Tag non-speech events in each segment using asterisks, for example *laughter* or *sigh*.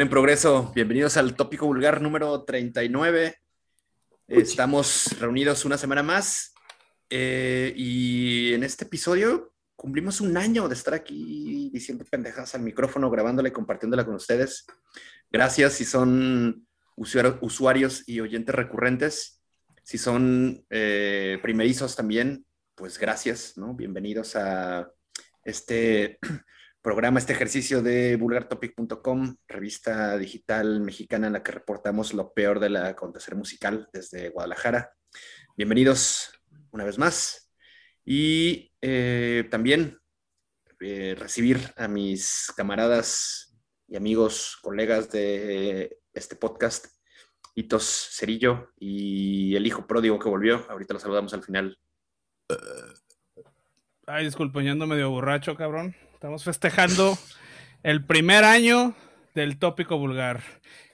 En progreso. Bienvenidos al tópico vulgar número 39. Estamos reunidos una semana más eh, y en este episodio cumplimos un año de estar aquí diciendo pendejas al micrófono, grabándola y compartiéndola con ustedes. Gracias si son usuarios y oyentes recurrentes. Si son eh, primerizos también, pues gracias, ¿no? Bienvenidos a este programa, este ejercicio de vulgartopic.com, revista digital mexicana en la que reportamos lo peor de la acontecer musical desde Guadalajara. Bienvenidos una vez más. Y eh, también eh, recibir a mis camaradas y amigos, colegas de este podcast, Hitos Cerillo y el hijo pródigo que volvió. Ahorita lo saludamos al final. Ay, disculpen, yo ando medio borracho, cabrón. Estamos festejando el primer año del tópico vulgar.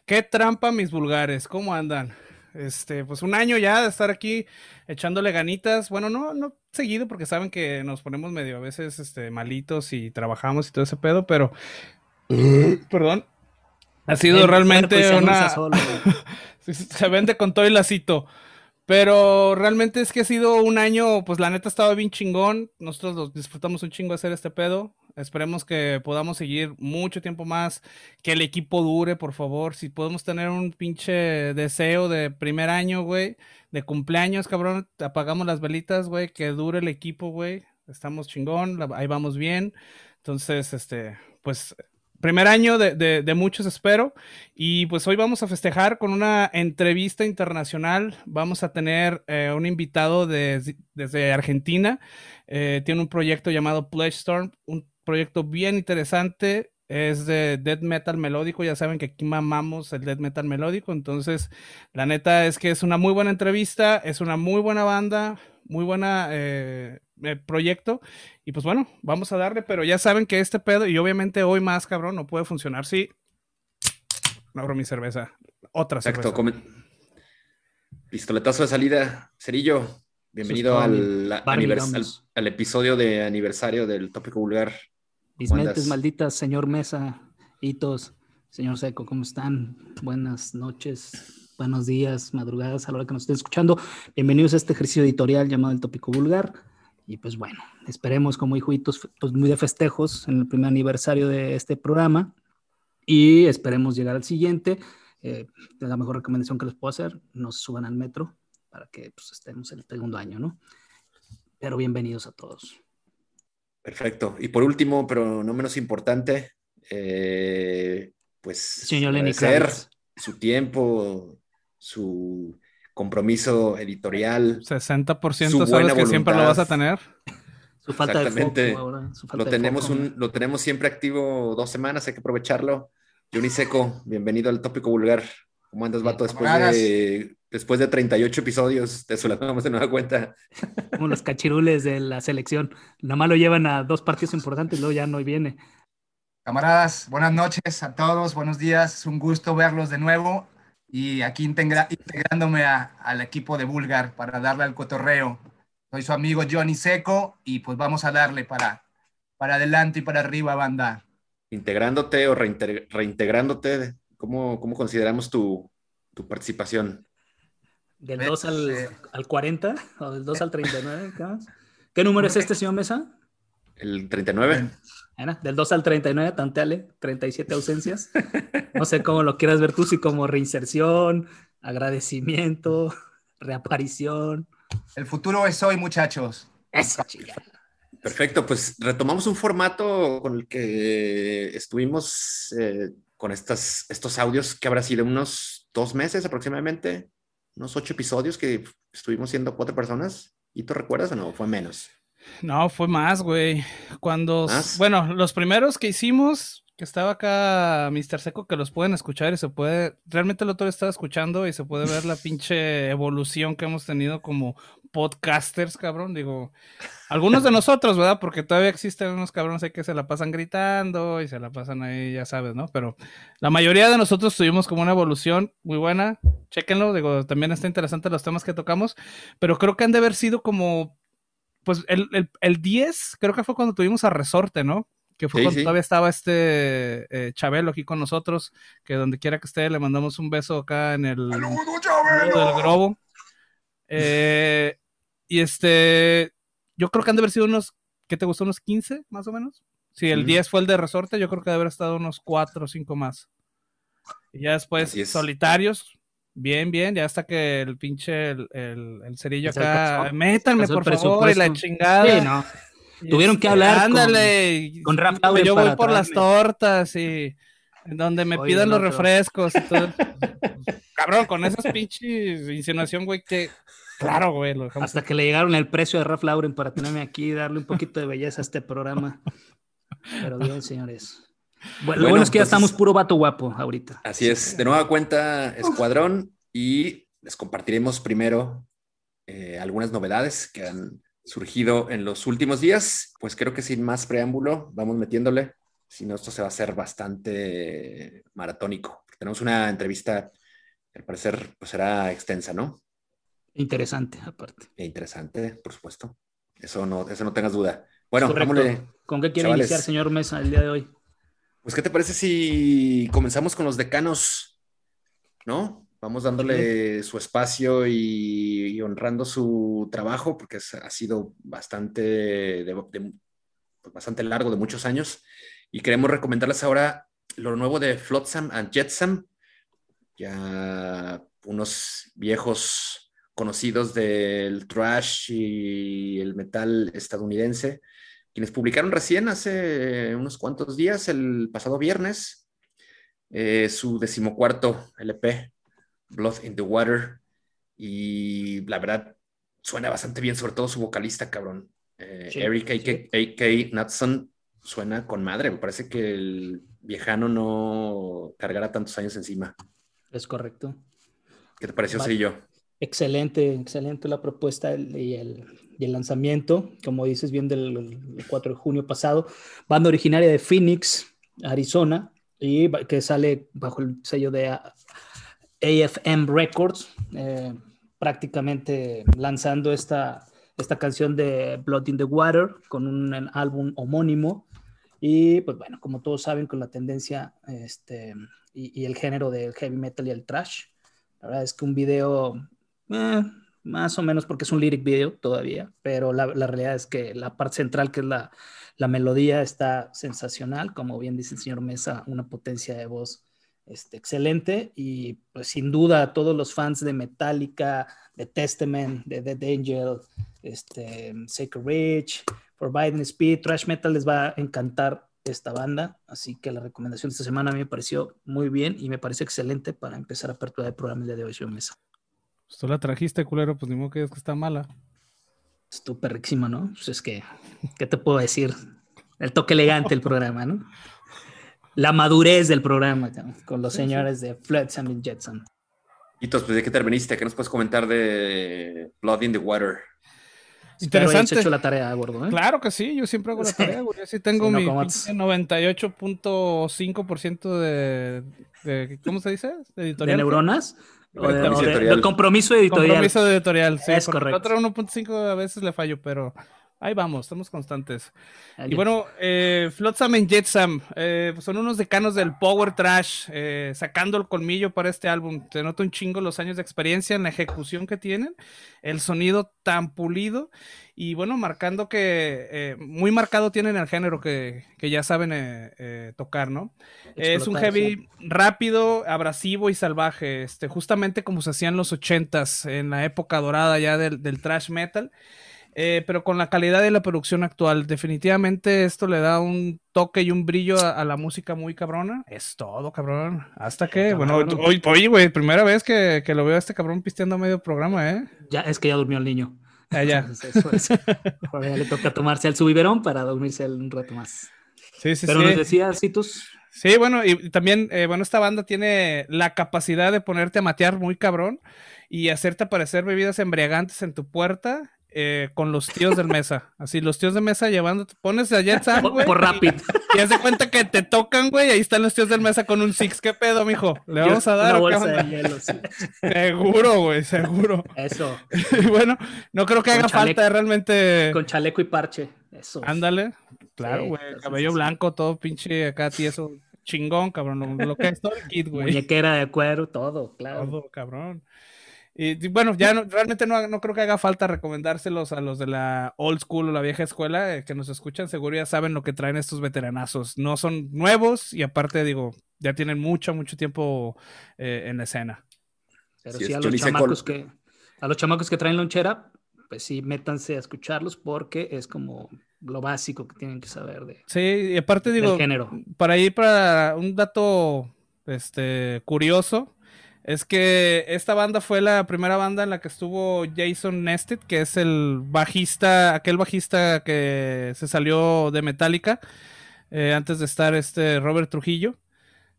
¿Qué trampa mis vulgares? ¿Cómo andan? Este, pues un año ya de estar aquí echándole ganitas. Bueno, no, no seguido porque saben que nos ponemos medio a veces este, malitos y trabajamos y todo ese pedo, pero *clears throat* perdón. Ha sido realmente una. *laughs* se vende con todo el lacito. Pero realmente es que ha sido un año, pues la neta ha estado bien chingón. Nosotros disfrutamos un chingo hacer este pedo. Esperemos que podamos seguir mucho tiempo más, que el equipo dure, por favor. Si podemos tener un pinche deseo de primer año, güey, de cumpleaños, cabrón, apagamos las velitas, güey, que dure el equipo, güey. Estamos chingón, ahí vamos bien. Entonces, este, pues primer año de, muchos, espero. Y pues hoy vamos a festejar con una entrevista internacional. Vamos a tener eh, un invitado desde Argentina. Eh, tiene un proyecto llamado Pledge Storm, un proyecto bien interesante. Es de death metal melódico. Ya saben que aquí mamamos el death metal melódico. Entonces, la neta es que es una muy buena entrevista. Es una muy buena banda. Muy buena eh, proyecto. Y pues bueno, vamos a darle. Pero ya saben que este pedo, y obviamente hoy más, cabrón, no puede funcionar si no abro mi cerveza. Otra cerveza. Exacto. Pistoletazo de salida. Cerillo, bienvenido al, al, episodio de aniversario del tópico vulgar. Mis mentes malditas, señor Mesa, Hitos, señor Seco, ¿cómo están? Buenas noches, buenos días, madrugadas a la hora que nos estén escuchando. Bienvenidos a este ejercicio editorial llamado El Tópico Vulgar. Y pues bueno, esperemos como hijo Hitos, pues muy de festejos en el primer aniversario de este programa. Y esperemos llegar al siguiente. Eh, la mejor recomendación que les puedo hacer, no se suban al metro para que pues, estemos en el segundo año, ¿no? Pero bienvenidos a todos. Perfecto. Y por último, pero no menos importante, eh, pues Señor su tiempo, su compromiso editorial. 60% sabes que siempre lo vas a tener. Su falta de lo, tenemos Un, lo tenemos siempre activo dos semanas, hay que aprovecharlo. Johnny Seco, bienvenido al tópico vulgar. ¿Cómo andas, vato? Después de, después de 38 episodios, te solamos de nueva cuenta. *laughs* Como los cachirules de la selección. Nada más lo llevan a dos partidos importantes, luego ya no viene. Camaradas, buenas noches a todos, buenos días. Es un gusto verlos de nuevo y aquí integrándome al equipo de Bulgar para darle al cotorreo. Soy su amigo Johnny Seco y pues vamos a darle para, para adelante y para arriba, banda. Integrándote o reintegrándote, ¿cómo, cómo consideramos tu, tu participación? Del 2 al, al, 40 o del 2 al 39. ¿Qué número es este, señor Mesa? El 39. Del 2 al 39, tanteale, 37 ausencias. No sé cómo lo quieras ver tú, si como reinserción, agradecimiento, *laughs* reaparición. El futuro es hoy, muchachos. Eso, chica. Perfecto, pues retomamos un formato con el que estuvimos eh, con estas, estos audios que habrá sido unos dos meses aproximadamente unos ocho episodios que estuvimos siendo cuatro personas. ¿Y tú recuerdas o no? ¿Fue menos? No, fue más, güey. Cuando, bueno, los primeros que hicimos, que estaba acá Mr. Seco, que los pueden escuchar y se puede, realmente el otro estaba escuchando y se puede ver la *laughs* pinche evolución que hemos tenido como podcasters, cabrón. Digo, algunos de nosotros, ¿verdad? Porque todavía existen unos cabrones ahí que se la pasan gritando y se la pasan ahí, ya sabes, ¿no? Pero la mayoría de nosotros tuvimos como una evolución muy buena. Chéquenlo, digo, también está interesante los temas que tocamos, pero creo que han de haber sido como, pues el, el, el 10, creo que fue cuando tuvimos a Resorte, ¿no? que fue cuando todavía estaba este eh, Chabelo aquí con nosotros, que donde quiera que esté le mandamos un beso acá en el del globo. Eh, y este, yo creo que han de haber sido unos, ¿qué te gustó? Unos 15 más o menos. Si el 10 fue el de resorte, yo creo que debe haber estado unos 4 o 5 más. Y ya después solitarios, bien, bien, ya hasta que el pinche, el, el, cerillo acá, métanme por favor, y la chingada. no. Tuvieron que hablar ándale, con, con Yo voy por las tortas y donde me pidan los refrescos y todo. *laughs* Cabrón, con esas pinches insinuación, güey, que claro, güey. Hasta que le llegaron el precio de Ralph Lauren para tenerme aquí y darle un poquito de belleza a este programa. Pero bien, señores. Bueno, lo bueno es que ya estamos puro vato guapo ahorita. Así es. De nueva cuenta, Escuadrón, y les compartiremos primero eh, algunas novedades que han surgido en los últimos días. Pues creo que sin más preámbulo, vamos metiéndole. Si no, esto se va a hacer bastante maratónico. Tenemos una entrevista que al parecer pues, será extensa, ¿no? Interesante, aparte. E interesante, por supuesto. Eso no, eso no tengas duda. Bueno, ¿Con qué quiere iniciar, señor Mesa, el día de hoy? Pues, ¿qué te parece si comenzamos con los decanos? ¿No? Vamos dándole su espacio y, honrando su trabajo, porque ha sido bastante, pues, bastante largo, de muchos años. Y queremos recomendarles ahora lo nuevo de Flotsam and Jetsam, ya unos viejos conocidos del trash y el metal estadounidense, quienes publicaron recién hace unos cuantos días, el pasado viernes, eh, su decimocuarto LP, Blood in the Water, y la verdad suena bastante bien, sobre todo su vocalista, cabrón. Eh, Eric A.K. Nutson suena con madre, me parece que el viejano no cargará tantos años encima. Es correcto. ¿Qué te pareció, yo Excelente, excelente la propuesta y el, lanzamiento, como dices bien, del 4 de junio pasado. Banda originaria de Phoenix, Arizona, y que sale bajo el sello de AFM Records, eh, prácticamente lanzando esta, esta canción de Blood in the Water con un, álbum homónimo. Y pues bueno, como todos saben, con la tendencia este, y, el género del heavy metal y el trash, la verdad es que un video eh, más o menos porque es un lyric video todavía, pero la, realidad es que la parte central, que es la, la, melodía, está sensacional, como bien dice el señor Mesa, una potencia de voz este, excelente. Y pues sin duda todos los fans de Metallica, de Testament, de Dead Angel, este, Sacred Rich, Forbidden Speed, Trash Metal les va a encantar esta banda, así que la recomendación de esta semana a mí me pareció muy bien y me parece excelente para empezar a apertura de programa el día de hoy, señor Mesa. Pues tú la trajiste, culero, pues ni modo que es que está mala. Es tu perrísima, ¿no? Pues es que, ¿qué te puedo decir? El toque elegante del programa, ¿no? La madurez del programa, con los señores de Flotsam y Jetson. Y entonces, pues, ¿de qué terminaste? ¿Qué nos puedes comentar de Blood in the Water? Interesante. hecho la tarea, gordo. ¿eh? Claro que sí, yo siempre hago la tarea, güey. Yo sí tengo mi 98.5% de, de, ¿cómo se dice? De editorial. ¿De neuronas? el compromiso editorial. Compromiso editorial, sí. Es correcto. Otro 1.5 a veces le fallo, pero ahí vamos, estamos constantes. Y bueno, eh, Flotsam y Jetsam eh, pues son unos decanos del Power Trash, eh, sacando el colmillo para este álbum. Se nota un chingo los años de experiencia en la ejecución que tienen, el sonido tan pulido y bueno, marcando que eh, muy marcado tienen el género que, ya saben tocar, ¿no? es un heavy rápido, abrasivo y salvaje, este, justamente como se hacían los ochentas en la época dorada ya del, del trash metal. Eh, pero con la calidad de la producción actual, definitivamente esto le da un toque y un brillo a, la música muy cabrona. Es todo, cabrón. Hasta que, bueno, hoy, hoy, güey, primera vez que, lo veo a este cabrón pisteando medio programa, ¿eh? Ya, es que ya durmió el niño. Ah, ya. ya le toca tomarse el subiberón para dormirse un rato más. Sí, sí, Pero nos decías, Citus. Sí, bueno, y también, eh, bueno, esta banda tiene la capacidad de ponerte a matear muy cabrón y hacerte aparecer bebidas embriagantes en tu puerta eh, con los tíos del mesa. Así, los tíos de mesa llevando, pones a Jet *laughs* güey. Por Rapid. Y haz de cuenta que te tocan, güey, ahí están los tíos del mesa con un Six. ¿Qué pedo, mijo? ¿Le vamos a dar? Seguro, güey, seguro. Eso. *laughs* y bueno, no creo que haga falta realmente. Con chaleco y parche. Eso. Ándale, claro, Sí, güey. cabello sí. blanco, todo pinche acá tieso, chingón, cabrón. Lo, lo que es todo el kit, güey. Muñequera de cuero, todo, claro. Todo, cabrón. Y bueno, ya no- realmente no, no creo que haga falta recomendárselos a los de la old school o la vieja escuela eh, que nos escuchan. Seguro ya saben lo que traen estos veteranazos. No son nuevos y aparte, digo, ya tienen mucho, mucho tiempo eh, en escena. Pero Sí, a los chamacos que a los chamacos que traen lonchera, pues sí, métanse a escucharlos porque es como lo básico que tienen que saber de, Sí, y aparte digo, género. para ir para un dato este, curioso, es que esta banda fue la primera banda en la que estuvo Jason Nested, que es el bajista, aquel bajista que se salió de Metallica eh, antes de estar este Robert Trujillo.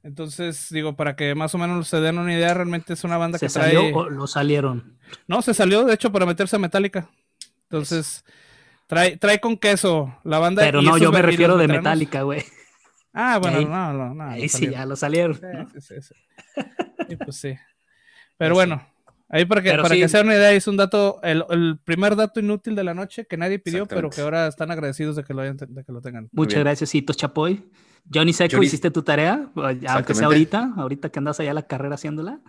Entonces, digo, para que más o menos se den una idea, realmente es una banda ¿Se que trae... salió o lo salieron? No, se salió, de hecho, para meterse a Metallica. Entonces, trae, trae con queso la banda. Pero no, yo me refiero de veteranos- Metallica, güey. Ah, bueno, Ahí- no, no, no. Ahí sí, ya lo salieron. Sí, sí, sí. *laughs* Sí, pues sí. Pero Sí. bueno, ahí para que, Pero para sí. que se den una idea, es un dato, el, el primer dato inútil de la noche que nadie pidió, pero que ahora están agradecidos de que lo, hayan- de que lo tengan. Muchas gracias, Hitos Chapoy. Johnny Seco, Johnny- ¿hiciste tu tarea? Aunque sea ahorita, ahorita que andas allá la carrera haciéndola.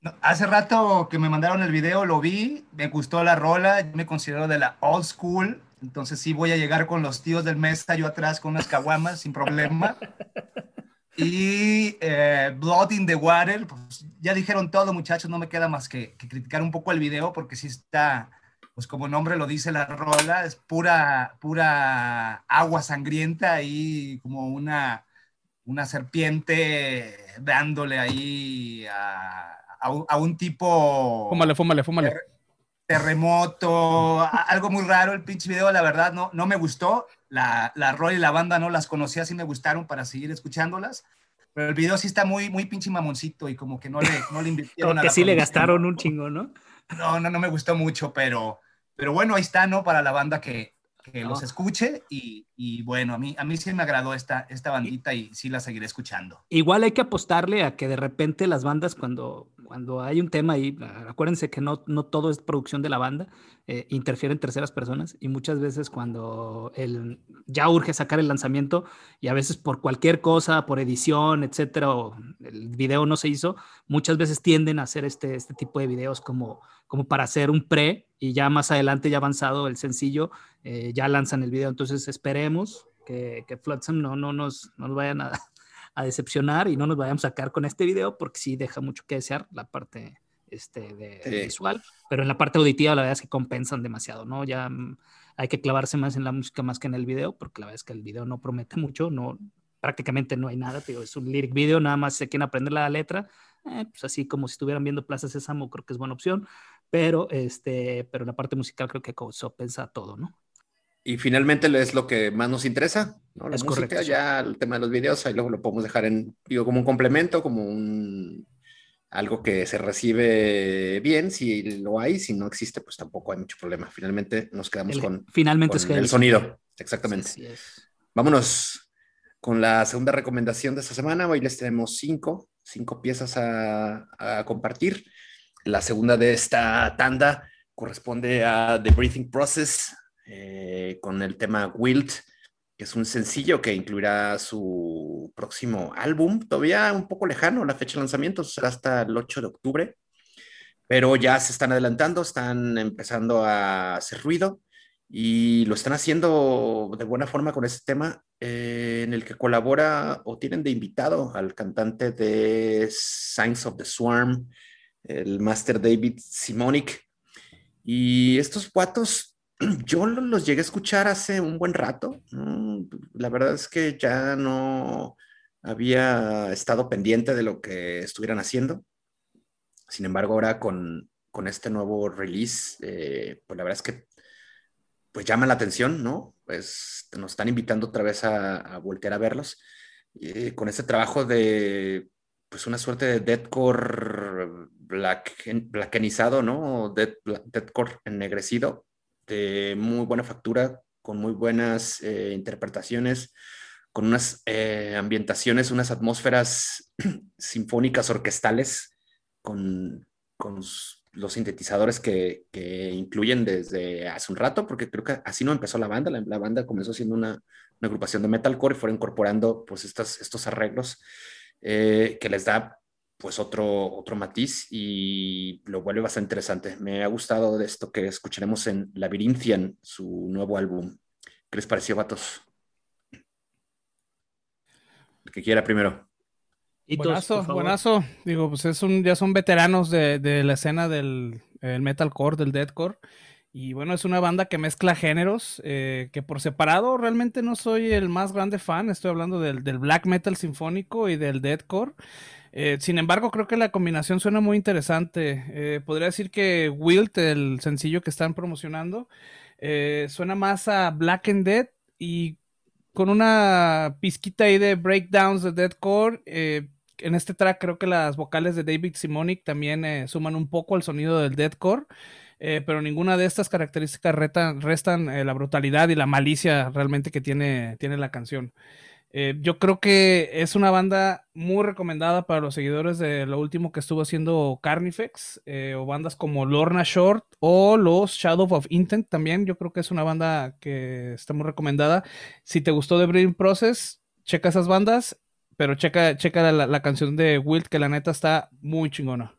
No, hace rato que me mandaron el video, lo vi, me gustó la rola, yo me considero de la old school, entonces sí voy a llegar con los tíos del mesa, yo atrás con unas caguamas sin problema. *laughs* Y eh, Blood in the Water, pues ya dijeron todo muchachos, no me queda más que, que criticar un poco el video porque sí está, pues como nombre lo dice la rola, es pura, pura agua sangrienta y como una, una serpiente dándole ahí a, a un, a un tipo Fúmale, fúmale, fúmale. terremoto, algo muy raro el pinche video, la verdad no, no me gustó. La, la rola y la banda no las conocía, sí me gustaron para seguir escuchándolas. Pero el video sí está muy, muy pinche mamoncito y como que no le, no le invirtieron Como que sí le gastaron un chingo, ¿no? No, no, no me gustó mucho, pero, pero bueno, ahí está, ¿no? Para la banda que, que No. los escuche y, y bueno, a mí, a mí sí me agradó esta, esta bandita y sí la seguiré escuchando. Igual hay que apostarle a que de repente las bandas, cuando, cuando hay un tema ahí, ah, acuérdense que no, no todo es producción de la banda, eh, interfieren terceras personas y muchas veces cuando el, ya urge sacar el lanzamiento y a veces por cualquier cosa, por edición, etcétera, o el video no se hizo, muchas veces tienden a hacer este, este tipo de videos como, como para hacer un pre y ya más adelante, ya avanzado el sencillo, eh, ya lanzan el video. Entonces esperemos que, que Flotsam no, no, nos, no nos vayan a, a decepcionar y no nos vayamos a sacar con este video porque sí deja mucho que desear la parte este, de, Sí. visual, pero en la parte auditiva la verdad es que compensan demasiado, ¿no? Ya mm, hay que clavarse más en la música más que en el video porque la verdad es que el video no promete mucho, no, prácticamente no hay nada, digo, es un lyric video, nada más se quieren aprender la letra, eh, pues así como si estuvieran viendo Plaza Sésamo, creo que es buena opción, pero, este, pero la parte musical creo que compensa todo, ¿no? Y finalmente es lo que más nos interesa, ¿no? La Es música, correcto, sí. ya el tema de los videos, ahí luego lo podemos dejar en, digo, como un complemento, como un algo que se recibe bien, si lo hay, si no existe, pues tampoco hay mucho problema. Finalmente nos quedamos El- con, finalmente con es el sonido, exactamente. Es. Vámonos con la segunda recomendación de esta semana. Hoy les tenemos cinco, cinco piezas a, a compartir. La segunda de esta tanda corresponde a The Breathing Process eh, con el tema Wild, que es un sencillo que incluirá su próximo álbum, todavía un poco lejano, la fecha de lanzamiento será hasta el 8 de octubre, pero ya se están adelantando, están empezando a hacer ruido y lo están haciendo de buena forma con este tema eh, en el que colabora o tienen de invitado al cantante de Signs of the Swarm, el Master David Simonic. Y estos cuatos, *clears throat* yo lo- los llegué a escuchar hace un buen rato. La verdad es que ya no había estado pendiente de lo que estuvieran haciendo. Sin embargo, ahora con, con este nuevo release, eh, pues la verdad es que pues llama la atención, ¿no? Pues nos están invitando otra vez a, a voltear a verlos. Eh, con este trabajo de, pues una suerte de deathcore black, blackenizado, ¿no? Death, deathcore ennegrecido, de muy buena factura, con muy buenas eh, interpretaciones, con unas eh, ambientaciones, unas atmósferas *clears throat* sinfónicas orquestales, con, con los sintetizadores que, que, incluyen desde hace un rato, porque creo que así no empezó la banda. La, banda comenzó siendo una, una, agrupación de metalcore y fueron incorporando pues estas, estos arreglos eh, que les da pues otro, otro matiz y lo vuelve bastante interesante. Me ha gustado de esto que escucharemos en Labyrinthian, su nuevo álbum. ¿Qué les pareció, vatos? El que quiera primero. buenazo, buenazo. Digo, pues es un, ya son veteranos de, de la escena del metalcore, del deathcore. Y bueno, es una banda que mezcla géneros, eh, que por separado realmente no soy el más grande fan. Estoy hablando del, del black metal sinfónico y del deathcore. Eh, sin embargo, creo que la combinación suena muy interesante. Eh, podría decir que Wilt, el sencillo que están promocionando, eh, suena más a Black and Dead y con una pizquita ahí de breakdowns de deathcore. en este track creo que las vocales de David Simonic también suman un poco al sonido del deathcore. pero ninguna de estas características restan la brutalidad y la malicia realmente que tiene, tiene la canción. Eh, yo creo que es una banda muy recomendada para los seguidores de lo último que estuvo haciendo Carnifex, eh, o bandas como Lorna Short o los Shadow of Intent también. Yo creo que es una banda que está muy recomendada. Si te gustó The Breeding Process, checa esas bandas, pero checa, checa la, la canción de Wild, que la neta está muy chingona.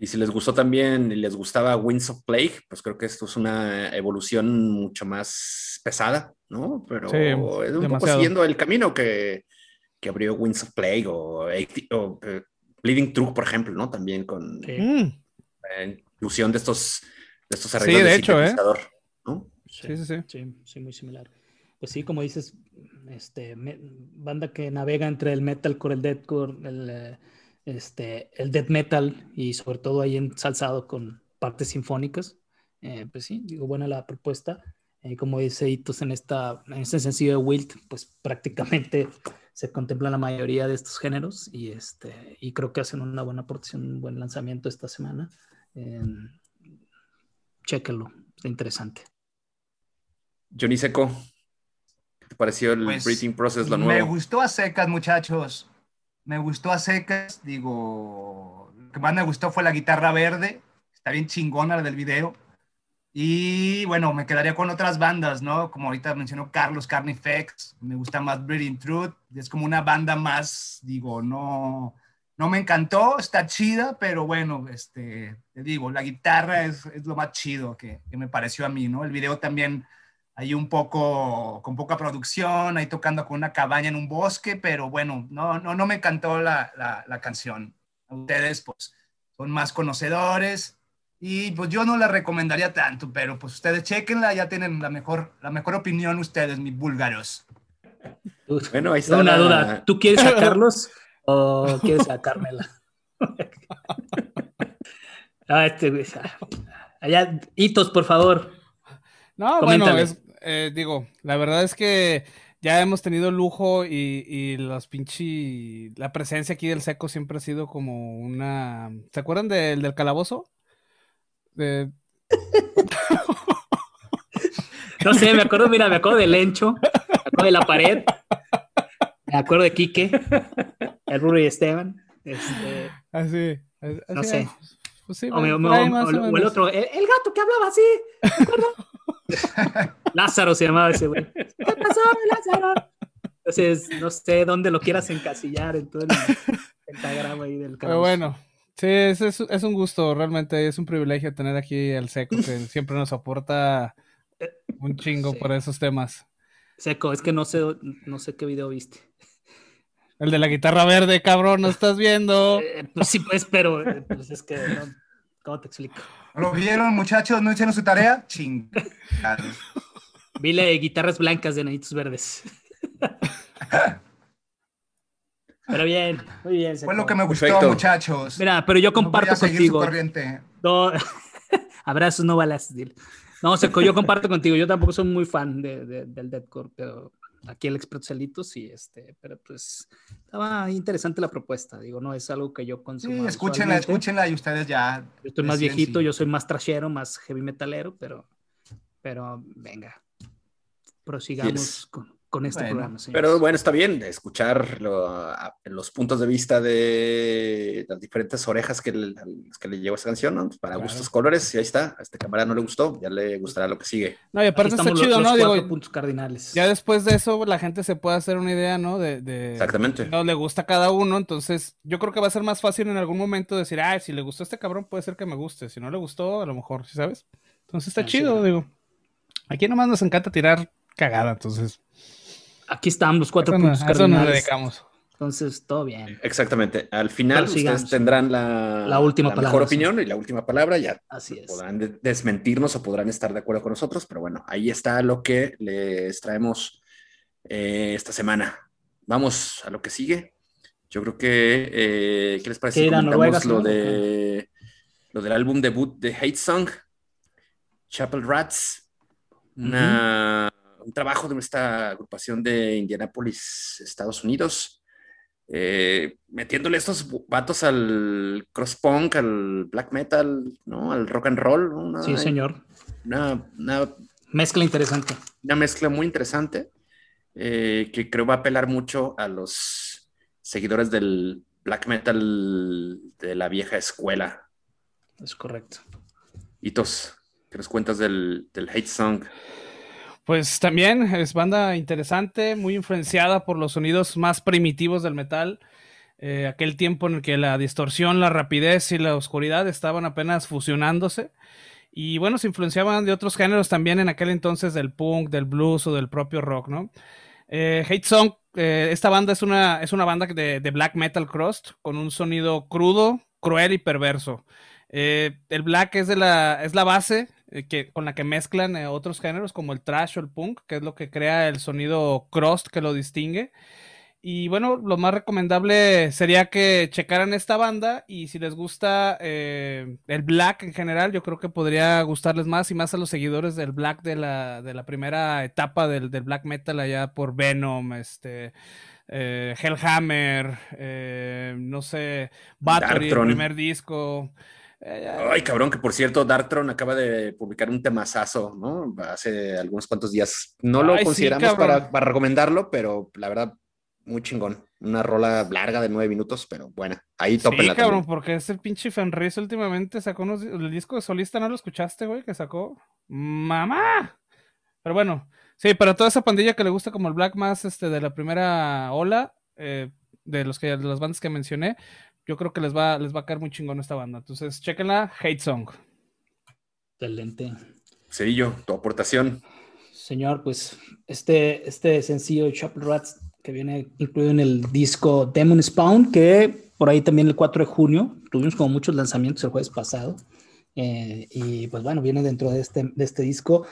Y si les gustó también, les gustaba Winds of Plague, pues creo que esto es una evolución mucho más pesada, ¿no? Pero es un poco siguiendo el camino que, que, abrió Winds of Plague o, o uh, Bleeding Truth, por ejemplo, ¿no? También con mm. la inclusión de estos, de estos arreglos sí, de, hecho, ¿eh? ¿no? Sí, sí, sí, sí. Sí, muy similar. Pues sí, como dices, este, banda que navega entre el metalcore, el deathcore, el... Eh, este, el death metal y sobre todo ahí ensalzado con partes sinfónicas. Eh, pues sí, digo, buena la propuesta. Eh, como dice Hitos en, esta, en este sencillo de Wilt, pues prácticamente *laughs* se contempla la mayoría de estos géneros y, este, y creo que hacen una buena aportación, un buen lanzamiento esta semana. Eh, chéquenlo, está interesante. Johnny Seco, ¿qué te pareció el pues, Breathing Process, lo nuevo? Me gustó a secas, muchachos me gustó a secas, digo, lo que más me gustó fue la guitarra verde, está bien chingona la del video. Y bueno, me quedaría con otras bandas, ¿no? Como ahorita mencionó Carlos Carnifex, me gusta más Breeding Truth, es como una banda más, digo, no, no me encantó, está chida, pero bueno, este, te digo, la guitarra es, es lo más chido que, que, me pareció a mí, ¿no? El video también ahí un poco, con poca producción, ahí tocando con una cabaña en un bosque, pero bueno, no, no, no me encantó la, la, canción. Ustedes, pues, son más conocedores y pues yo no la recomendaría tanto, pero pues ustedes chequenla, ya tienen la mejor, la mejor opinión ustedes, mis búlgaros. Bueno, ahí está. Una duda, ¿tú quieres sacarlos o *laughs* quieres sacármela? ah, este, allá, hitos, por favor. No, bueno, es, eh, digo, la verdad es que ya hemos tenido lujo y, y los pinches. La presencia aquí del seco siempre ha sido como una. ¿Se acuerdan del, del calabozo? De... *laughs* no sé, me acuerdo, mira, me acuerdo del Lencho, me acuerdo de la pared, me acuerdo de Quique, el Ruri Esteban. Este, así, así, no sé. Pues sí, o, el otro, el, el, gato que hablaba así, ¿me acuerdo? *laughs* Lázaro se llamaba ese güey. ¿Qué pasó, Lázaro? Entonces, no sé dónde lo quieras encasillar en todo el pentagrama ahí del Pero bueno, sí, es, es, un gusto, realmente es un privilegio tener aquí al Seco, que siempre nos aporta un chingo por esos temas. Seco, es que no sé, no sé qué video viste. El de la guitarra verde, cabrón, ¿no estás viendo? Eh, pues sí, pues, pero eh, pues es que, ¿cómo te explico? ¿Lo vieron, muchachos? ¿No hicieron su tarea? Ching. Vile guitarras blancas de nanitos verdes. *laughs* Pero bien, muy bien. Fue lo que me gustó, muchachos. Mira, pero yo comparto no contigo. *laughs* No, abrazos, no balas. No, Seco, yo comparto contigo. Yo tampoco soy muy fan de, del Deadcore, pero aquí el Exprotzelito sí, este, pero pues estaba interesante la propuesta, digo, no es algo que yo consumo. Sí, escúchenla, escúchenla y ustedes ya. Yo estoy más viejito, yo soy más trashero, más heavy metalero, pero, pero venga, prosigamos con, con este Bueno, programa. señores. Pero bueno, está bien escuchar lo- a- los puntos de vista de las diferentes orejas que le, a que le llevó esa canción, ¿no? Para Claro. gustos colores, y ahí está. A este camarada no le gustó, ya le gustará lo que sigue. No, y aparte está los- chido, los ¿no? cuatro Digo, puntos cardinales. ya después de eso la gente se puede hacer una idea, ¿no? De, de Exactamente. no le gusta a cada uno, entonces yo creo que va a ser más fácil en algún momento decir, ah, si le gustó este cabrón puede ser que me guste, si no le gustó, a lo mejor, ¿sí ¿sabes? Entonces está Ah, sí, chido, claro. digo. Aquí nomás nos encanta tirar cagada, entonces Aquí están los cuatro eso, no- puntos a eso nos cardinales. dedicamos. Entonces, todo bien. Exactamente. Al final Pero sigamos. ustedes tendrán la, La última mejor palabra, sí. opinión y la última palabra. Ya Así es. podrán de- desmentirnos o podrán estar de acuerdo con nosotros, pero bueno, ahí está lo que les traemos eh, esta semana. Vamos a lo que sigue. Yo creo que, eh, ¿qué les parece? ¿Qué si era, comentamos Noruega, lo de lo del álbum debut de Hate Song, Chapel Rats, una- un trabajo de esta agrupación de Indianapolis, Estados Unidos, eh, metiéndole estos vatos al cross punk, al black metal, ¿no? Al rock and roll, Sí, señor. una- una Mezcla interesante. una mezcla muy interesante eh, que creo va a apelar mucho a los seguidores del black metal de la vieja escuela. Es correcto. Hitos, ¿qué nos cuentas del, del Hate Song? Pues también es banda interesante, muy influenciada por los sonidos más primitivos del metal. Eh, aquel tiempo en el que la distorsión, la rapidez y la oscuridad estaban apenas fusionándose. Y bueno, se influenciaban de otros géneros también en aquel entonces del punk, del blues o del propio rock, ¿no? Eh, Hate Song, eh, esta banda es una, es una banda de, de black metal crust con un sonido crudo, cruel y perverso. Eh, el black es, de la, es la base que, con la que mezclan eh, otros géneros como el trash o el punk, que es lo que crea el sonido crust que lo distingue. Y bueno, lo más recomendable sería que checaran esta banda y si les gusta eh, el black en general, yo creo que podría gustarles más y más a los seguidores del black de la, de la primera etapa del, del black metal allá por Venom, este, eh, Hellhammer, eh, no sé, Bathory, el primer disco. Ay, cabrón, que por cierto, Darktron acaba de publicar un temazazo, ¿no? Hace algunos cuantos días. No lo Ay, sí, consideramos para, para recomendarlo, pero la verdad, muy chingón. Una rola larga de nueve minutos, pero buena. Ahí Sí, tópenla cabrón, también. porque ese pinche Fenris últimamente sacó unos, el disco de solista, ¿no lo escuchaste, güey? Que sacó. ¡Mamá! Pero bueno, sí, para toda esa pandilla que le gusta como el black más este, de la primera ola, eh, de los que de las bandas que mencioné, yo creo que les va, les va a caer muy chingón esta banda. Entonces, chequenla, Hate Song. Excelente. Cerillo, tu aportación. Señor, pues este, este sencillo de Chapel Rats que viene incluido en el disco Demon Spawn, que por ahí también el 4 de junio tuvimos como muchos lanzamientos el jueves pasado. Eh, y pues bueno, viene dentro de este, de este disco,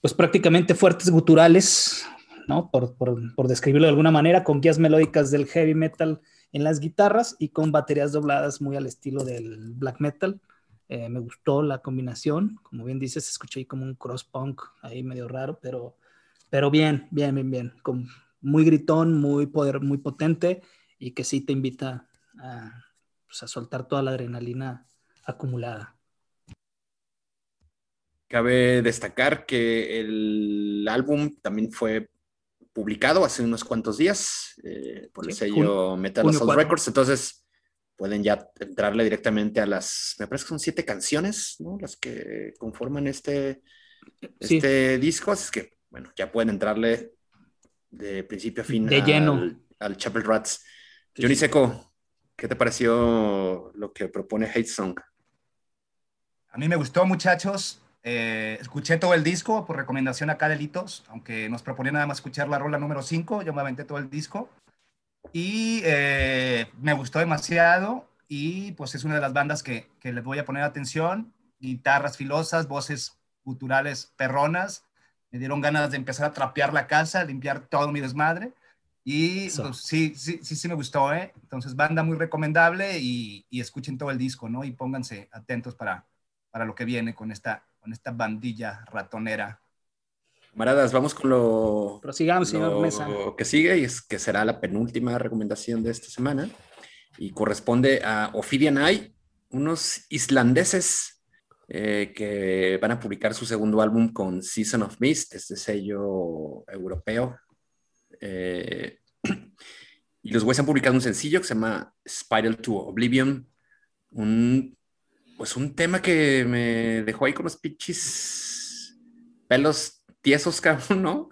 pues prácticamente fuertes guturales, ¿no? Por, por, por describirlo de alguna manera, con guías melódicas del heavy metal en las guitarras y con baterías dobladas muy al estilo del black metal. Eh, me gustó la combinación, como bien dices, escuché ahí como un cross punk ahí medio raro, pero, pero bien, bien, bien, bien, con, muy gritón, muy poder, muy potente y que sí te invita a, pues, a soltar toda la adrenalina acumulada. Cabe destacar que el álbum también fue publicado hace unos cuantos días eh, por el Sí, sello Metal Assault 4. Records, entonces pueden ya entrarle directamente a las, me parece que son siete canciones, ¿no? Las que conforman este, Sí. este disco, así es que, bueno, ya pueden entrarle de principio a fin De al, lleno. al Chapel Rats. Sí, Johnny. Seco, ¿qué te pareció lo que propone Hate Song? A mí me gustó, muchachos. Eh, escuché todo el disco por recomendación acá de Litos, aunque nos proponía nada más escuchar la rola número 5, yo me aventé todo el disco. Y eh, me gustó demasiado y pues es una de las bandas que, que les voy a poner atención. Guitarras filosas, voces guturales perronas. Me dieron ganas de empezar a trapear la casa, limpiar todo mi desmadre. Y pues, sí, sí, sí, sí me gustó, ¿eh? Entonces, banda muy recomendable y, y escuchen todo el disco, ¿no? Y pónganse atentos para, para lo que viene con esta, con esta bandilla ratonera. Camaradas, vamos con lo, Prosigamos, señor Mesa. que sigue y es que será la penúltima recomendación de esta semana y corresponde a Ophidian Eye, unos islandeses eh, que van a publicar su segundo álbum con Season of Mist, este sello europeo Eh, *clears throat* y los güeyes han publicado un sencillo que se llama Spiral to Oblivion. Un, pues un tema que me dejó ahí con los pinches pelos tiesos, *laughs* cabrón, ¿no?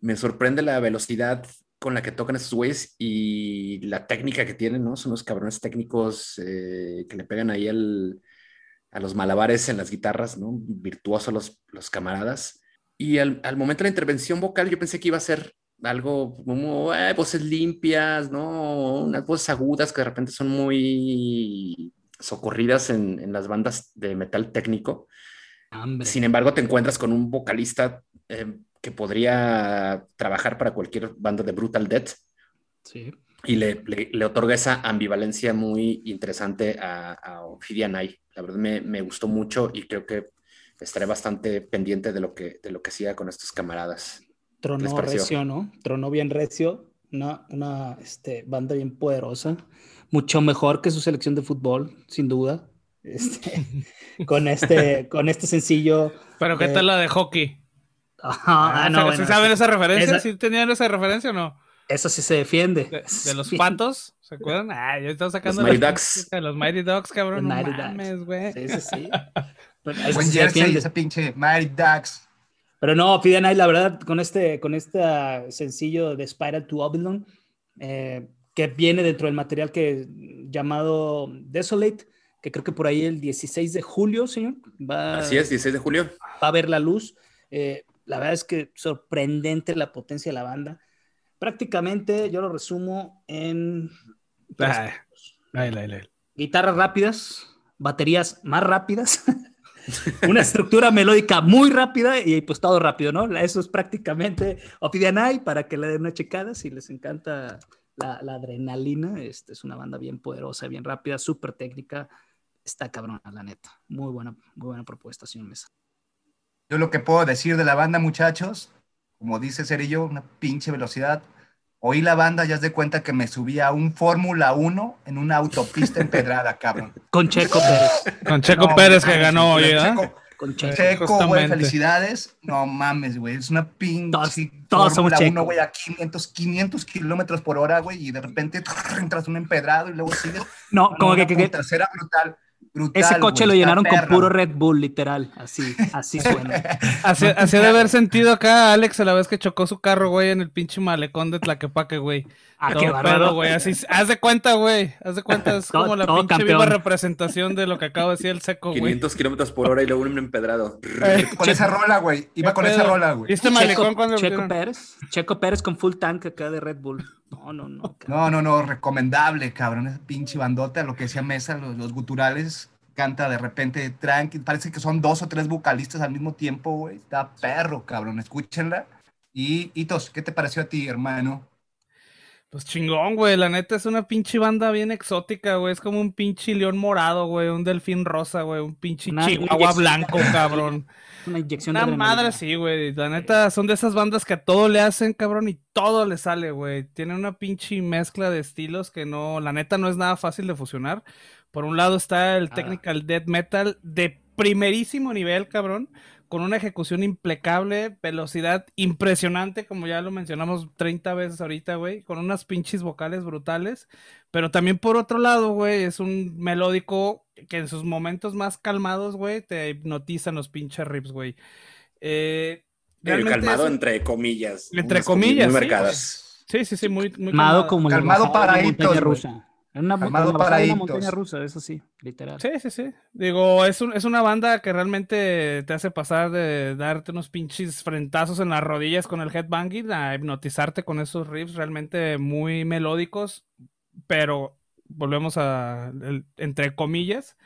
Me sorprende la velocidad con la que tocan esos güeyes y la técnica que tienen, ¿no? Son unos cabrones técnicos eh, que le pegan ahí a los malabares en las guitarras, ¿no? Virtuosos los, los camaradas. Y al, al, momento de la intervención vocal yo pensé que iba a ser algo como eh, voces limpias, ¿no? Unas voces agudas que de repente son muy socorridas en, en las bandas de metal técnico. Sin embargo, te encuentras con un vocalista eh, que podría trabajar para cualquier banda de Brutal Death. Sí. Y le, le, le otorga esa ambivalencia muy interesante a, a Ophidian Eye. La verdad me, me, gustó mucho y creo que estaré bastante pendiente de lo que, de lo que siga con estos camaradas. Tronó recio, ¿no? Tronó bien recio. Una, una este, banda bien poderosa. Mucho mejor que su selección de fútbol, sin duda. *laughs* Este, con, este, con este sencillo. Pero, ¿qué de... tal la de hockey? Ah, ah, no, ¿Sí bueno, saben esa referencia? esa- ¿Sí tenían esa referencia o no? Eso sí se defiende. De, de los patos, ¿se acuerdan? Ah, yo estaba sacando Los Mighty la- Ducks. de los Mighty Ducks, cabrón. Los No Mighty mames, güey. Sí, sí, sí. *laughs* Buen sí se jersey, defiende. ese pinche Mighty Ducks. Pero no, Fidel Knight, la verdad, con este, con este sencillo de Spiral to Oblivion, eh, que viene dentro del material que llamado Desolate, que creo que por ahí el 16 de julio, señor, va, Así es, 16 de julio. va a ver la luz. Eh, la verdad es que sorprendente la potencia de la banda. Prácticamente yo lo resumo en Ay, ay, ay, ay. guitarras rápidas, baterías más rápidas, *laughs* una estructura melódica muy rápida y pues todo rápido, ¿no? Eso es prácticamente Ophidian Eye para que le den una checada si les encanta la, la adrenalina. Este es una banda bien poderosa, bien rápida, súper técnica. Está cabrona, la neta. Muy buena, muy buena propuesta, señor Mesa. Yo lo que puedo decir de la banda, muchachos, como dice Cerillo, una pinche velocidad. Oí la banda, ya has de cuenta que me subí a un Fórmula 1 en una autopista *laughs* empedrada, cabrón. Con Checo Pérez. Con Checo No, Pérez que ganó hoy, ¿verdad? Checo, Con Checo. Checo, güey, felicidades. No mames, güey, es una pinche Todos- somos Checo. 1, güey, a 500, 500 kilómetros por hora, güey, y de repente entras un empedrado y luego sigues. No, como una que, que- que tercera brutal, brutal, ese coche güey, lo llenaron con puro Red Bull, literal. Así, así *laughs* suena. Así, de haber sentido acá Alex a la vez que chocó su carro, güey, en el pinche malecón de Tlaquepaque, güey. Ah, Todo qué bárbaro. güey. Así, haz de cuenta, güey. Haz de cuenta, es *laughs* Todo- como la todo pinche viva campeón. representación de lo que acaba de decir el seco, güey. 500 kilómetros por hora y luego un empedrado. Eh, Con esa rola, güey, iba ¿Qué con esa rola, güey. ¿Viste malecón Checo, cuando Checo? Pérez. Checo Pérez con full tank acá de Red Bull. No, no, no. *laughs* cabrón. No, no, no, recomendable, cabrón. Esa pinche bandota, lo que decía Mesa, los, los guturales, canta de repente tranqui. Parece que son dos o tres vocalistas al mismo tiempo, güey. Está perro, cabrón. Escúchenla. Y, Hitos, ¿qué te pareció a ti, hermano? Pues chingón, güey. La neta es una pinche banda bien exótica, güey. Es como un pinche león morado, güey. Un delfín rosa, güey. Un pinche Una chihuahua blanco, cabrón. *laughs* Una inyección de Una madre sí, güey. La neta son de esas bandas que a todo le hacen, cabrón, y todo le sale, güey. Tienen una pinche mezcla de estilos que no, la neta no es nada fácil de fusionar. Por un lado está el Ah. technical death metal de primerísimo nivel, cabrón, con una ejecución impecable, velocidad impresionante, como ya lo mencionamos 30 veces ahorita, güey, con unas pinches vocales brutales. Pero también por otro lado, güey, es un melódico que en sus momentos más calmados, güey, te hipnotizan los pinches riffs, güey. Eh, realmente calmado, es- entre comillas. Entre comillas, Muy sí. Sí, sí, sí, muy, muy Calmado calmado. como Calmado para montaña rusa. Es una, Calmado para una montaña rusa, eso sí, literal. Sí, sí, sí. Digo, es, un- es una banda que realmente te hace pasar de darte unos pinches frentazos en las rodillas con el headbanging a hipnotizarte con esos riffs realmente muy melódicos, pero volvemos a, el- entre comillas.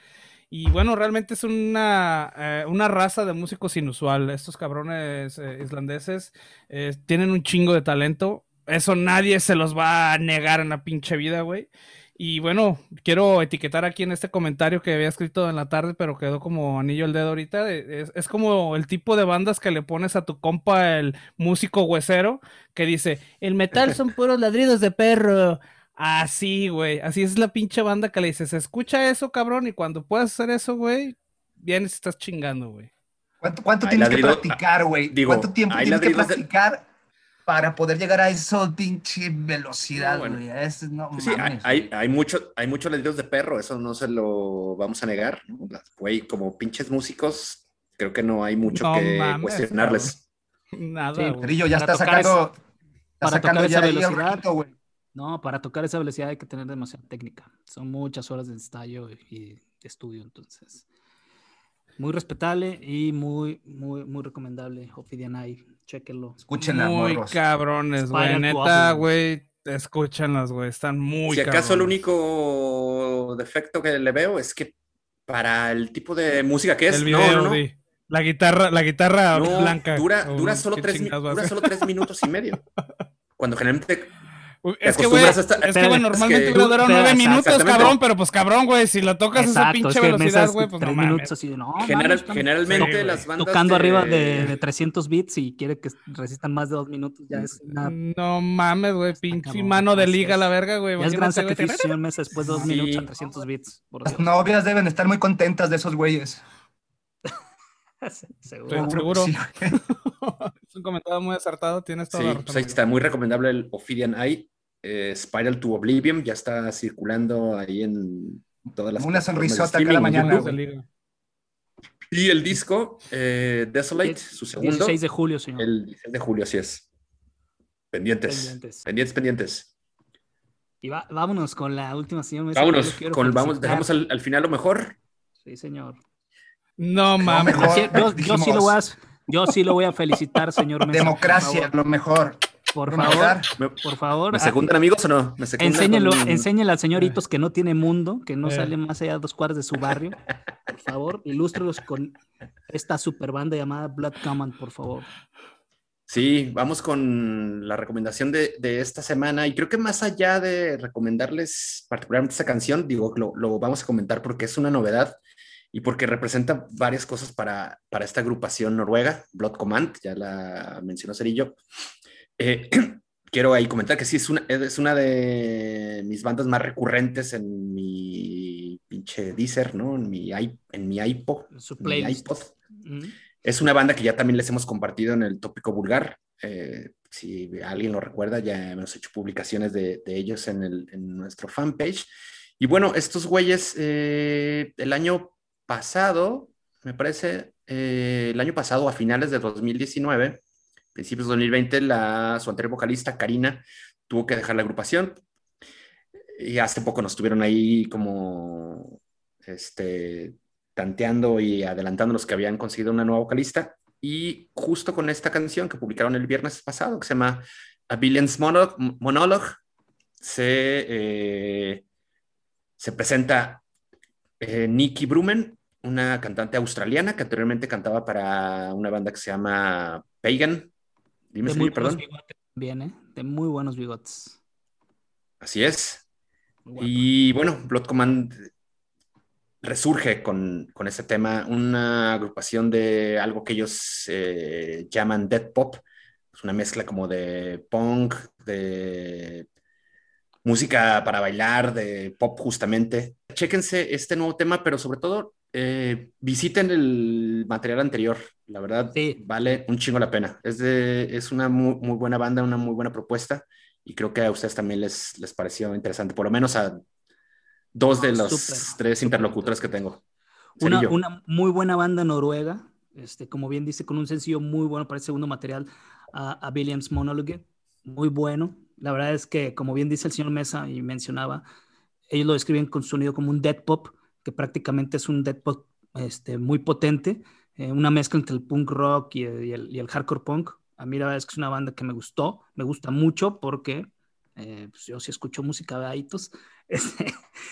Y bueno, realmente es una, eh, una raza de músicos inusual. Estos cabrones eh, islandeses eh, tienen un chingo de talento. Eso nadie se los va a negar en la pinche vida, güey. Y bueno, quiero etiquetar aquí en este comentario que había escrito en la tarde, pero quedó como anillo al dedo ahorita. eh, Es, es como el tipo de bandas que le pones a tu compa, el músico huesero, que dice, el metal *laughs* son puros ladridos de perro. Así, güey. Así es la pinche banda que le dices, escucha eso, cabrón, y cuando puedas hacer eso, güey, vienes y estás chingando, güey. ¿Cuánto, cuánto tienes que practicar, güey? ¿Cuánto tiempo tienes que de- practicar para poder llegar a esa pinche velocidad, No, bueno. güey. Es, no Sí, hay, mames, hay, mucho, hay muchos ladridos de perro, eso no se lo vamos a negar. Güey, como pinches músicos, creo que no hay mucho No que mames, cuestionarles. Nada, Sí, ya Para está tocar sacando, está para sacando tocar ya esa el velocidad. güey. No, para tocar esa velocidad hay que tener demasiada técnica. Son muchas horas de ensayo y de estudio, entonces. Muy respetable y muy, muy, muy recomendable. Ophidian Eye, chéquenlo. Escúchenla, Muy morros. cabrones, güey. Neta, güey. Escúchanlas, güey. Están muy si acaso el cabrones. único defecto que le veo es que para el tipo de música que es, El no, video, no, no, sí. La guitarra, la guitarra no, blanca. dura, dura, no solo tres, dura solo tres minutos y medio. *laughs* Cuando generalmente Es que, güey, es que, güey, es normalmente que- Pero, nueve minutos, cabrón, pero pues cabrón, güey, si lo tocas a esa pinche es que velocidad, güey, pues no tres mames. minutos así de no. general- mames, están generalmente Sí, las bandas tocando de- arriba de, de 300 bits y quiere que resistan más de dos minutos. Ya es una. No mames, güey, pinche cabrón, mano de liga la verga, güey. Ya es gran sacrificio, señor *laughs* Mesa, después de dos Sí. minutos a 300 bits. Por Las novias deben estar muy contentas de esos güeyes. *laughs* Estoy Seguro. seguro. Sí. *laughs* Es un comentario muy acertado, tienes toda Sí, la pues razón. ahí está muy recomendable el Ophidian Eye. Eh, Spiral to Oblivion ya está circulando ahí en todas las Una sonrisota cada mañana. Y el disco eh, Desolate, su segundo, 16 de julio, señor. el 16 de julio, así es. Pendientes. Pendientes. Pendientes, pendientes. Y va- vámonos con la última, señor Mesa. Vámonos, con, vamos, dejamos al, al final lo mejor. Sí, señor. No mames. mejor. Así- yo, yo sí lo voy a, dijimos. yo sí lo voy a *laughs* felicitar, señor Mesa. Democracia, lo mejor. Por favor. ¿Me, por favor. ¿me ah, secundan amigos o no? ¿Me secundan Enséñelo, con- enséñale al señor Hitos que no tiene mundo, que no Eh. sale más allá de dos cuadras de su barrio. Por favor, ilústrelos con esta super banda llamada Blood Command, por favor. Sí, vamos con la recomendación de, de esta semana y creo que más allá de recomendarles particularmente esta canción, digo, lo, lo vamos a comentar porque es una novedad y porque representa varias cosas para, para esta agrupación noruega, Blood Command, ya la mencionó Cerillo. Eh, *clears throat* quiero ahí comentar que sí, es una, es una de mis bandas más recurrentes en mi pinche Deezer, ¿no? En mi, en mi iPod. Su en mi playlist. iPod. Mm. Es una banda que ya también les hemos compartido en el tópico vulgar. Eh, si alguien lo recuerda, ya hemos hecho publicaciones de, de ellos en, el- en nuestro fanpage. Y bueno, estos güeyes, eh, el año pasado, me parece, eh, el año pasado, a finales de 2019, principios de 2020, la, su anterior vocalista, Karina, tuvo que dejar la agrupación. Y hace poco nos tuvieron ahí como este, tanteando y adelantando los que habían conseguido una nueva vocalista. Y justo con esta canción que publicaron el viernes pasado, que se llama A Billions Monologue, Monologue se, eh, se presenta eh, Nikki Brumen, una cantante australiana que anteriormente cantaba para una banda que se llama Pagan. Dime, De muy perdón. buenos bigotes también, ¿eh? De muy buenos bigotes. Así es. Y bueno, Blood Command resurge con, con ese tema, una agrupación de algo que ellos eh, llaman Dead Pop, es una mezcla como de punk, de música para bailar, de pop justamente. Chéquense este nuevo tema, pero sobre todo eh, visiten el material anterior, la verdad Sí. vale un chingo la pena. Es, de, es una muy, muy buena banda, una muy buena propuesta y creo que a ustedes también les, les pareció interesante, por lo menos a dos de los tres interlocutores que tengo. Una, una muy buena banda noruega, este, como bien dice, con un sencillo muy bueno para el segundo material, a, a Williams Monologue, muy bueno. La verdad es que, como bien dice el señor Mesa y mencionaba, ellos lo describen con sonido como un dead pop, que prácticamente es un dead pop este, muy potente, eh, una mezcla entre el punk rock y el, y el- hardcore punk. A mí la verdad es que es una banda que me gustó, me gusta mucho porque eh, pues yo sí escucho música de Aitos. *laughs* Este,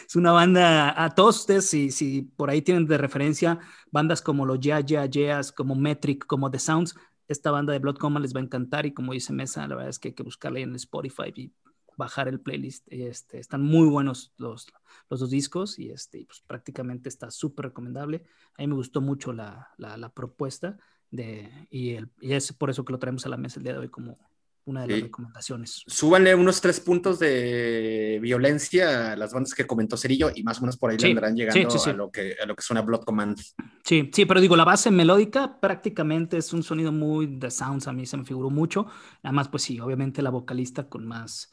es una banda, a todos ustedes, si, si por ahí tienen de referencia bandas como los Ya Ya Yeahs, como Metric, como The Sounds, esta banda de Blood Coma les va a encantar y como dice Mesa, la verdad es que hay que buscarla en Spotify y bajar el playlist. Este, están muy buenos los, los dos discos y este, pues prácticamente está súper recomendable. A mí me gustó mucho la, la, propuesta de, y, y es por eso que lo traemos a la mesa el día de hoy como, una de las recomendaciones. Súbanle unos tres puntos de violencia a las bandas que comentó Cerillo y más o menos por ahí le andarán llegando a, lo que, a lo que suena Blood Command. Sí, sí, pero digo, la base melódica prácticamente es un sonido muy de sounds, a mí se me figuró mucho. Nada más, pues sí, obviamente la vocalista con más,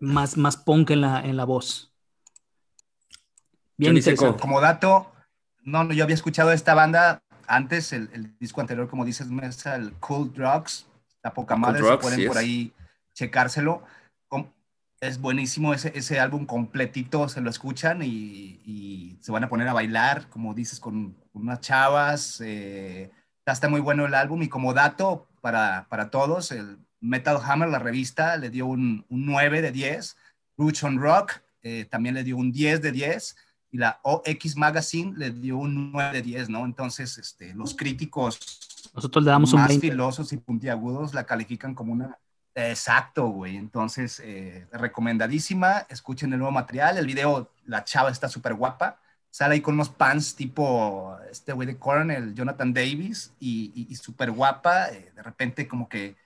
más, más punk en la, en la voz. Bien Como dato, no, yo había escuchado esta banda antes, el, el disco anterior, como dices, el Cool Drugs, la poca madre, se pueden por ahí checárselo. Es buenísimo ese, ese álbum completito, se lo escuchan y, se van a poner a bailar, como dices, con, unas chavas. Eh, está muy bueno el álbum y como dato para, para todos, el Metal Hammer, la revista, le dio un, un 9 de 10. Roots on Rock eh, también le dio un 10 de 10 y la OX Magazine le dio un 9 de 10, ¿no? Entonces, este, los críticos nosotros le damos un más filosos y puntiagudos la califican como una... Exacto, güey. Entonces, eh, recomendadísima. Escuchen el nuevo material. El video, la chava está súper guapa. Sale ahí con unos pants tipo este güey de Korn, el Jonathan Davis, y, y, súper guapa. Eh, de repente, como que,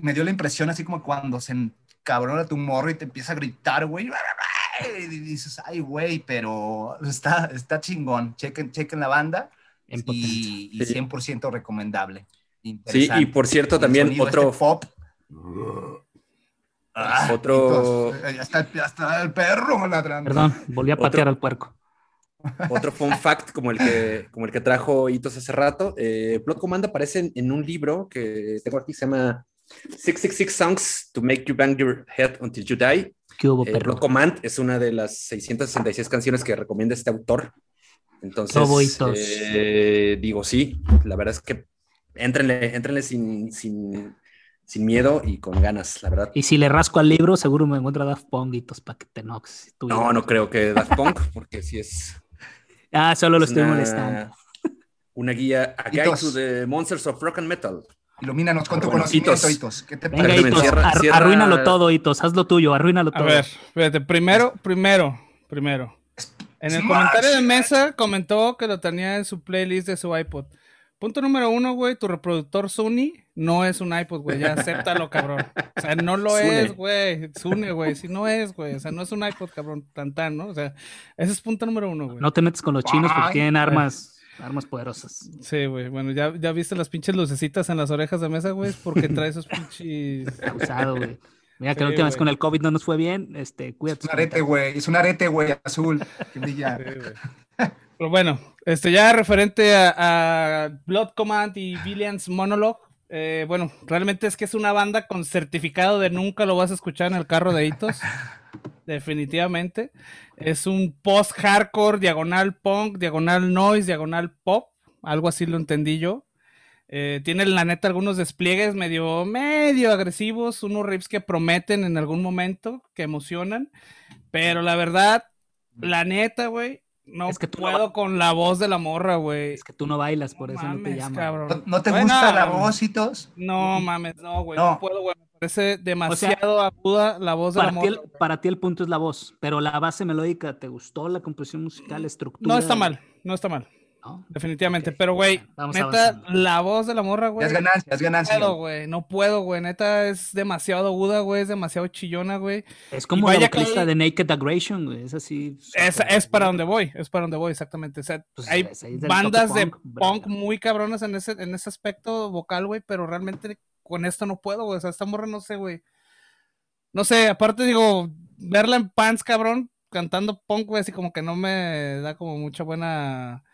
me dio la impresión así como cuando se encabrona tu morro y te empieza a gritar, güey. Y dices, ay, güey, pero está, está chingón. Chequen, chequen la banda y, y 100% recomendable. Sí, y por cierto, también otro. Este pop. Ah, otro. ya, está, el perro ladrando. Perdón, volví a patear al puerco. Otro fun fact, como el que, como el que trajo Hitos hace rato. Eh, Plot Command aparece en, un libro que tengo aquí, se llama 666 Songs to Make You Bang Your Head Until You Die. ¿Qué hubo, eh, Plot Command es una de las 666 canciones que recomienda este autor. Entonces, eh, digo, sí, la verdad es que entrenle, entrenle sin, sin, sin, miedo y con ganas, la verdad. Y si le rasco al libro, seguro me encuentro a Daft Punk y para que te nox. No, no creo que Daft *laughs* Punk, porque si es. Ah, solo lo estoy molestando. Una guía a Guide to the Monsters of Rock and Metal. Ilumínanos con tu conocimiento, Hitos. ¿Qué te Venga, Hitos, arruínalo todo, Hitos. Haz lo tuyo, arruínalo todo. A ver, fíjate, primero, primero, primero. En el comentario de mesa comentó que lo tenía en su playlist de su iPod. Punto número uno, güey, tu reproductor Sony no es un iPod, güey, ya acéptalo, *laughs* cabrón. O sea, no lo es, güey. Sune, güey, si no es, güey. O sea, no es un iPod, cabrón, tan tan, ¿no? O sea, ese es punto número uno, güey. No te metes con los chinos porque tienen armas, armas poderosas. Sí, güey. Bueno, ya, ya viste las pinches lucecitas en las orejas de mesa, güey, porque trae esos pinches. *laughs* Usado, güey. Mira, que la última vez con el COVID no nos fue bien, este, cuídate. Es un arete, güey, es un arete, güey, azul, *laughs* que brilla. Pero bueno, este, ya referente a, Blood Command y Billions Monologue, eh, bueno, realmente es que es una banda con certificado de nunca lo vas a escuchar en el carro de hitos. *laughs* Definitivamente. Es un post-hardcore, diagonal punk, diagonal noise, diagonal pop. Algo así lo entendí yo. Eh, tiene la neta algunos despliegues medio, medio agresivos, unos riffs que prometen en algún momento, que emocionan, pero la verdad, la neta, güey, no es que puedo con la voz de la morra, güey. Es que tú no bailas, por eso no te llamo. ¿No, te gusta la voz y No, mames, no, güey, no. puedo, güey. Me parece demasiado aguda la voz de la morra. para ti el punto es la voz, pero la base melódica, ¿te gustó la composición musical, la estructura? No está mal, no está mal. Definitivamente, pero güey, neta, la voz de la morra, güey. Es ganancia, es ganancia. No puedo, güey, no puedo, güey. Neta, es demasiado aguda, güey, es demasiado chillona, güey. Es como la vocalista de Naked Aggression, güey. Es así. Es, es, para donde voy, es para donde voy, exactamente. O sea, pues hay bandas de punk muy cabronas en ese, en ese aspecto vocal, güey, pero realmente con esto no puedo, güey. O sea, esta morra no sé, güey. No sé, aparte digo, verla en pants, cabrón, cantando punk, güey, así como que no me da como mucha buena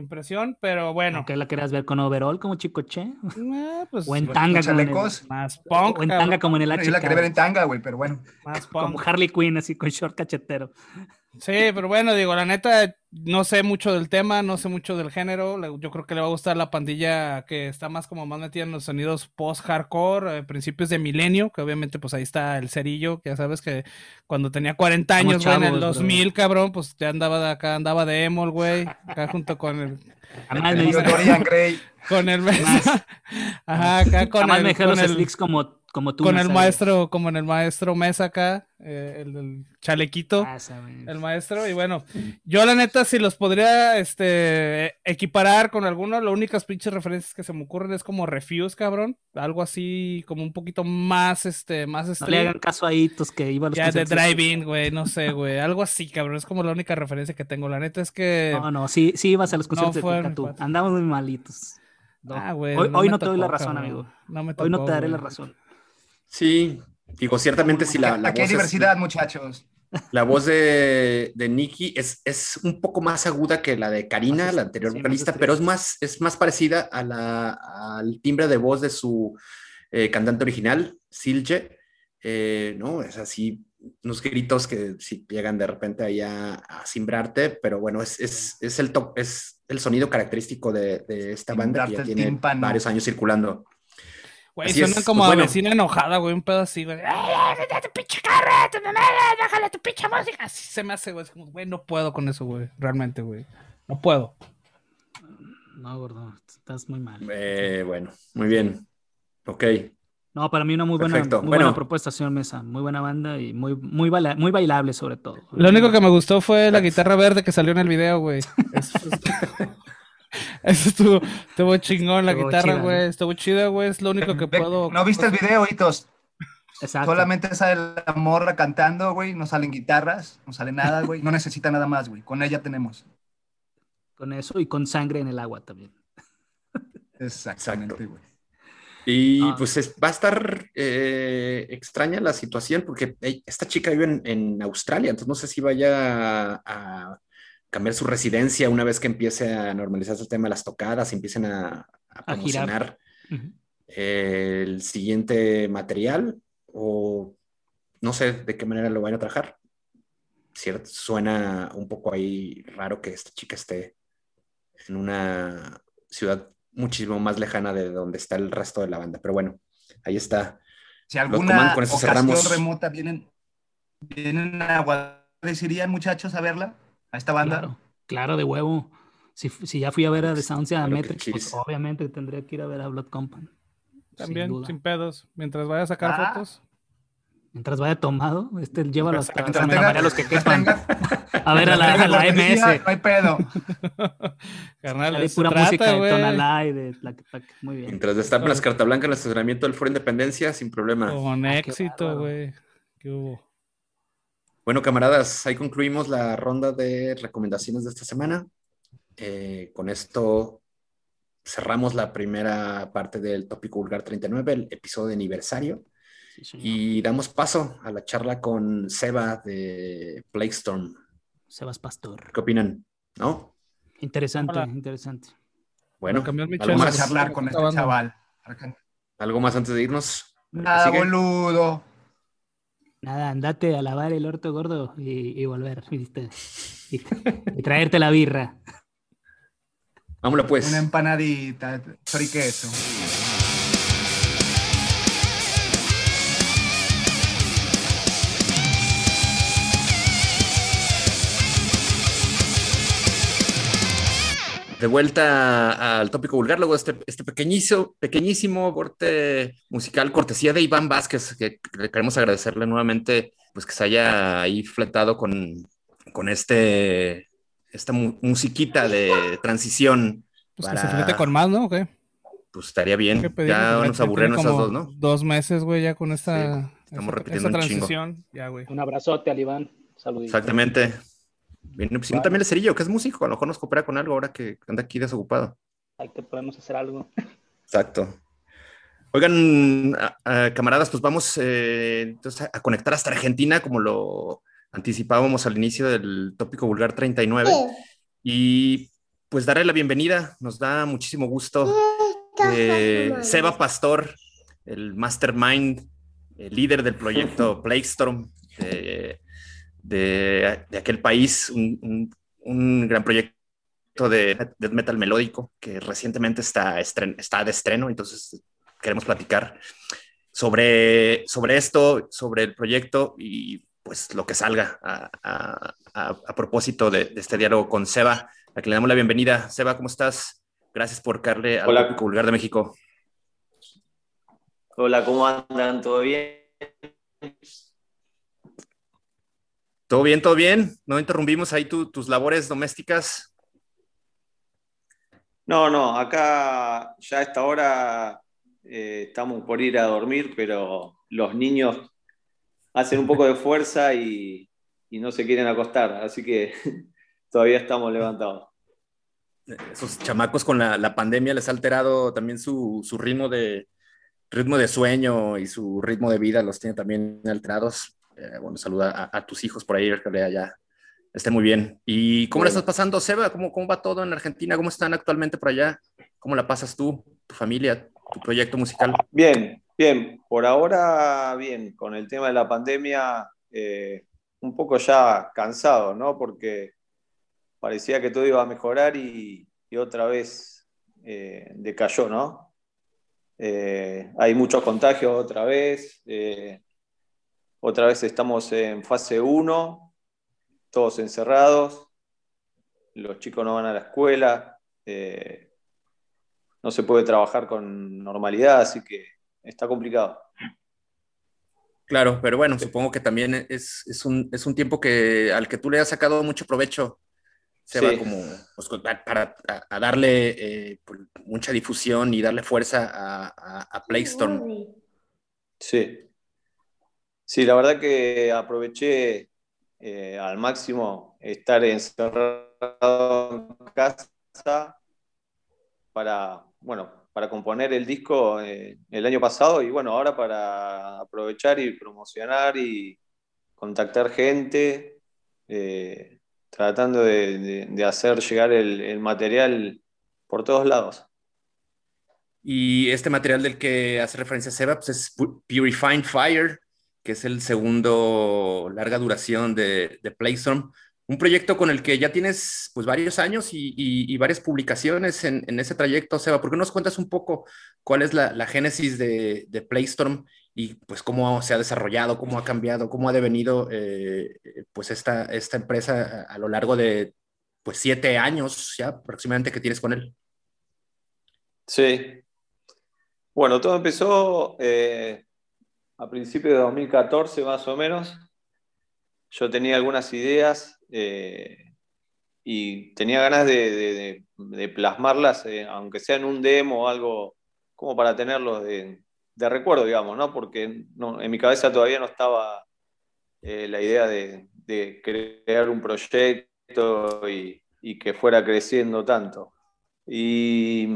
impresión, pero bueno. ¿Que la querías ver con overall como Chicoche? Eh, pues, o en tanga como en más punk. O en tanga como en el H. Yo la quería ver en tanga, güey, pero bueno. Más punk. Como Harley Quinn, así con short cachetero. Sí, pero bueno, digo, la neta, no sé mucho del tema, no sé mucho del género. Yo creo que le va a gustar la pandilla que está más como más metida en los sonidos post-hardcore, eh, principios de milenio, que obviamente pues ahí está el cerillo, que ya sabes que cuando tenía 40 años, güey, en el 2000, cabrón, pues ya andaba de acá, andaba de emo, güey, acá junto con el... *laughs* Además me Dorian Gray. *laughs* Con el... *laughs* Ajá, acá con Además el... me con los el... como como tú. con el maestro, como en el maestro Mesa acá, eh, el del chalequito. Ah. El maestro, y bueno, yo la neta, si los podría este, equiparar con alguno, las únicas pinches referencias que se me ocurren es como Refuse, cabrón. Algo así, como un poquito más, este, más No le hagan caso a Hitos que iba a los Ya de drive-in, güey, no sé, güey. Algo así, cabrón. Es como la única referencia que tengo. La neta es que. No, no, sí, sí ibas a los conciertos de Cuca tú. cuate. Andamos muy malitos. No. Ah, güey, hoy no hoy no te doy la tocó, razón, amigo. No me Hoy no tocó, te daré güey. la razón. Sí, digo, ciertamente si la, la Aquí hay es- diversidad, muchachos. la voz de, de Nicky es, es un poco más aguda que la de Karina, Más la anterior sí, vocalista, pero es más, es más parecida a la, al timbre de voz de su eh, cantante original, Silje. Eh, no, es así, unos gritos que sí llegan de repente ahí a, a cimbrarte, pero bueno, es, es, es, el top, es el sonido característico de, de esta banda que ya tiene tímpano. varios años circulando. Güey, es, como pues a bueno. vecina enojada, güey, un pedo así, güey. ¡Ay, ay, tu pinche carro, tu mamá, bájale tu pinche música! Así se me hace, güey. Es como, güey, no puedo con eso, güey. Realmente, güey. No puedo. No, gordo, estás muy mal. Eh, bueno, muy bien. Ok. No, para mí una muy buena, muy Bueno. buena propuesta, señor Mesa. Muy buena banda y muy, muy, baila- muy bailable sobre todo. Lo único que me gustó fue la guitarra verde que salió en el video, güey. *laughs* *laughs* Eso, estuvo, estuvo chingón la Estuvo guitarra, güey. ¿no? Estuvo chida, güey. Es lo único que puedo. ¿No viste el video, Hitos? Exacto. Solamente sale la morra cantando, güey. No salen guitarras, no sale nada, güey. No necesita nada más, güey. Con ella tenemos. Con eso y con sangre en el agua también. Exactamente, Exacto. güey. Y Ah. pues es- va a estar eh, extraña la situación porque esta chica vive en, en Australia, entonces no sé si vaya a, a cambiar su residencia una vez que empiece a normalizarse el tema de las tocadas, empiecen a, a A promocionar Ujú. el siguiente material o no sé de qué manera lo van a trabajar. Cierto, suena un poco ahí raro que esta chica esté en una ciudad muchísimo más lejana de donde está el resto de la banda. Pero bueno, ahí está. Si alguna con eso ocasión cerramos. remota vienen, vienen a Guadalajara, muchachos a verla? A esta banda. Claro, claro, de huevo. Si, si ya fui a ver a The Sounds y a Metric, pues obviamente tendría que ir a ver a Blood Company. También, sin pedos. Mientras vaya a sacar Ah. fotos. Mientras vaya tomado, este. Santa Tenga- María los que quepan. A ver a la, a la MS. No hay pedo. *laughs* Carnal, Hay pura trata, música de. Tonalá y de Tlaquepaque. Muy bien. Mientras destapen las cartas blancas en el estacionamiento del Foro Independencia, sin problema. Con Ah, éxito, güey. ¿Qué hubo? Bueno, camaradas, ahí concluimos la ronda de recomendaciones de esta semana. Eh, con esto cerramos la primera parte del tópico vulgar 39, el episodio de aniversario, Sí, y damos paso a la charla con Seba de Plague Storm. Sebas Pastor. ¿Qué opinan? ¿No? Interesante, Hola. interesante. Bueno, ¿algo chela. Vamos a más, charlar con este chaval. algo más antes de irnos? Nada, boludo. Nada, andate a lavar el orto gordo y, y volver. ¿viste? Y, y traerte la birra. Vámonos pues. Una empanadita, choriqueso. De vuelta al tópico vulgar, luego este, este pequeñísimo, pequeñísimo corte musical, cortesía de Iván Vázquez, que le queremos agradecerle nuevamente, pues que se haya ahí fletado con, con este, esta mu- musiquita de transición. Pues que Para- se flete con más, ¿no? ¿O qué? Pues estaría bien. Ya nos aburrieron esas dos, ¿no? Dos meses, güey, ya con esta, Sí, estamos esta- repitiendo esta un chingo. transición. Ya, güey. Un abrazote al Iván. Saluditos. Exactamente. Bien, pues, si no, también el cerillo, que es músico, a lo mejor nos coopera con algo ahora que anda aquí desocupado. Ahí te podemos hacer algo. Exacto. Oigan, a- a- camaradas, pues vamos eh, entonces a, a conectar hasta Argentina, como lo anticipábamos al inicio del tópico vulgar 39. Y pues darle la bienvenida, nos da muchísimo gusto. eh, Seba Pastor, el mastermind, el líder del proyecto *laughs* Plague Storm de, de- aquel país, un, un- un gran proyecto de death metal melódico que recientemente está, estren- está de estreno, entonces queremos platicar sobre, sobre esto, sobre el proyecto y pues lo que salga a, a- a- a propósito de, de este diálogo con Seba, a quien le damos la bienvenida. Seba, ¿cómo estás? Gracias por caerle al Hola. Vulgar de México. Hola, ¿cómo andan? ¿Todo bien? Todo bien, todo bien. No interrumpimos ahí tus labores domésticas. No, no, acá ya a esta hora eh, estamos por ir a dormir, pero los niños hacen un poco de fuerza y, no se quieren acostar, así que *laughs* todavía estamos levantados. Esos chamacos con la, pandemia les ha alterado también su, ritmo, de, ritmo de sueño y su ritmo de vida, los tiene también alterados. Eh, bueno, saluda a, tus hijos por ahí, que allá esté muy bien. ¿Y cómo le estás pasando, Seba? ¿Cómo, ¿Cómo va todo en Argentina? ¿Cómo están actualmente por allá? ¿Cómo la pasas tú, tu familia, tu proyecto musical? Bien, bien. Por ahora, bien. Con el tema de la pandemia, eh, un poco ya cansado, ¿no? Porque parecía que todo iba a mejorar y, otra vez eh, decayó, ¿no? Eh, hay muchos contagios otra vez. Otra vez estamos en fase 1, todos encerrados. Los chicos no van a la escuela no se puede trabajar con normalidad, así que está complicado. Claro, pero bueno, supongo que también es, un, tiempo que, al que tú le has sacado mucho provecho. Se va como pues, para darle eh, pues, mucha difusión y darle fuerza a, a, Playstorm. Sí. Sí, la verdad que aproveché eh, al máximo estar encerrado en casa para, bueno, para componer el disco eh, el año pasado y bueno, ahora para aprovechar y promocionar y contactar gente, eh, tratando de, hacer llegar el, material por todos lados. Y este material del que hace referencia Seba pues es Purifying Fire, que es el segundo larga duración de, Playstorm un proyecto con el que ya tienes pues varios años y, varias publicaciones en, ese trayecto, Seba. ¿Por qué nos cuentas un poco cuál es la, génesis de, de, Playstorm y pues cómo se ha desarrollado, cómo ha cambiado, cómo ha devenido eh, pues esta, esta empresa a, lo largo de pues siete años ya aproximadamente que tienes con él? Sí. Bueno, todo empezó eh, a principios de 2014 más o menos. Yo tenía algunas ideas eh, y tenía ganas de, plasmarlas, eh, aunque sea en un demo o algo, como para tenerlos de, recuerdo, digamos, ¿no? Porque en mi cabeza todavía no estaba eh, la idea de, crear un proyecto y, que fuera creciendo tanto. Y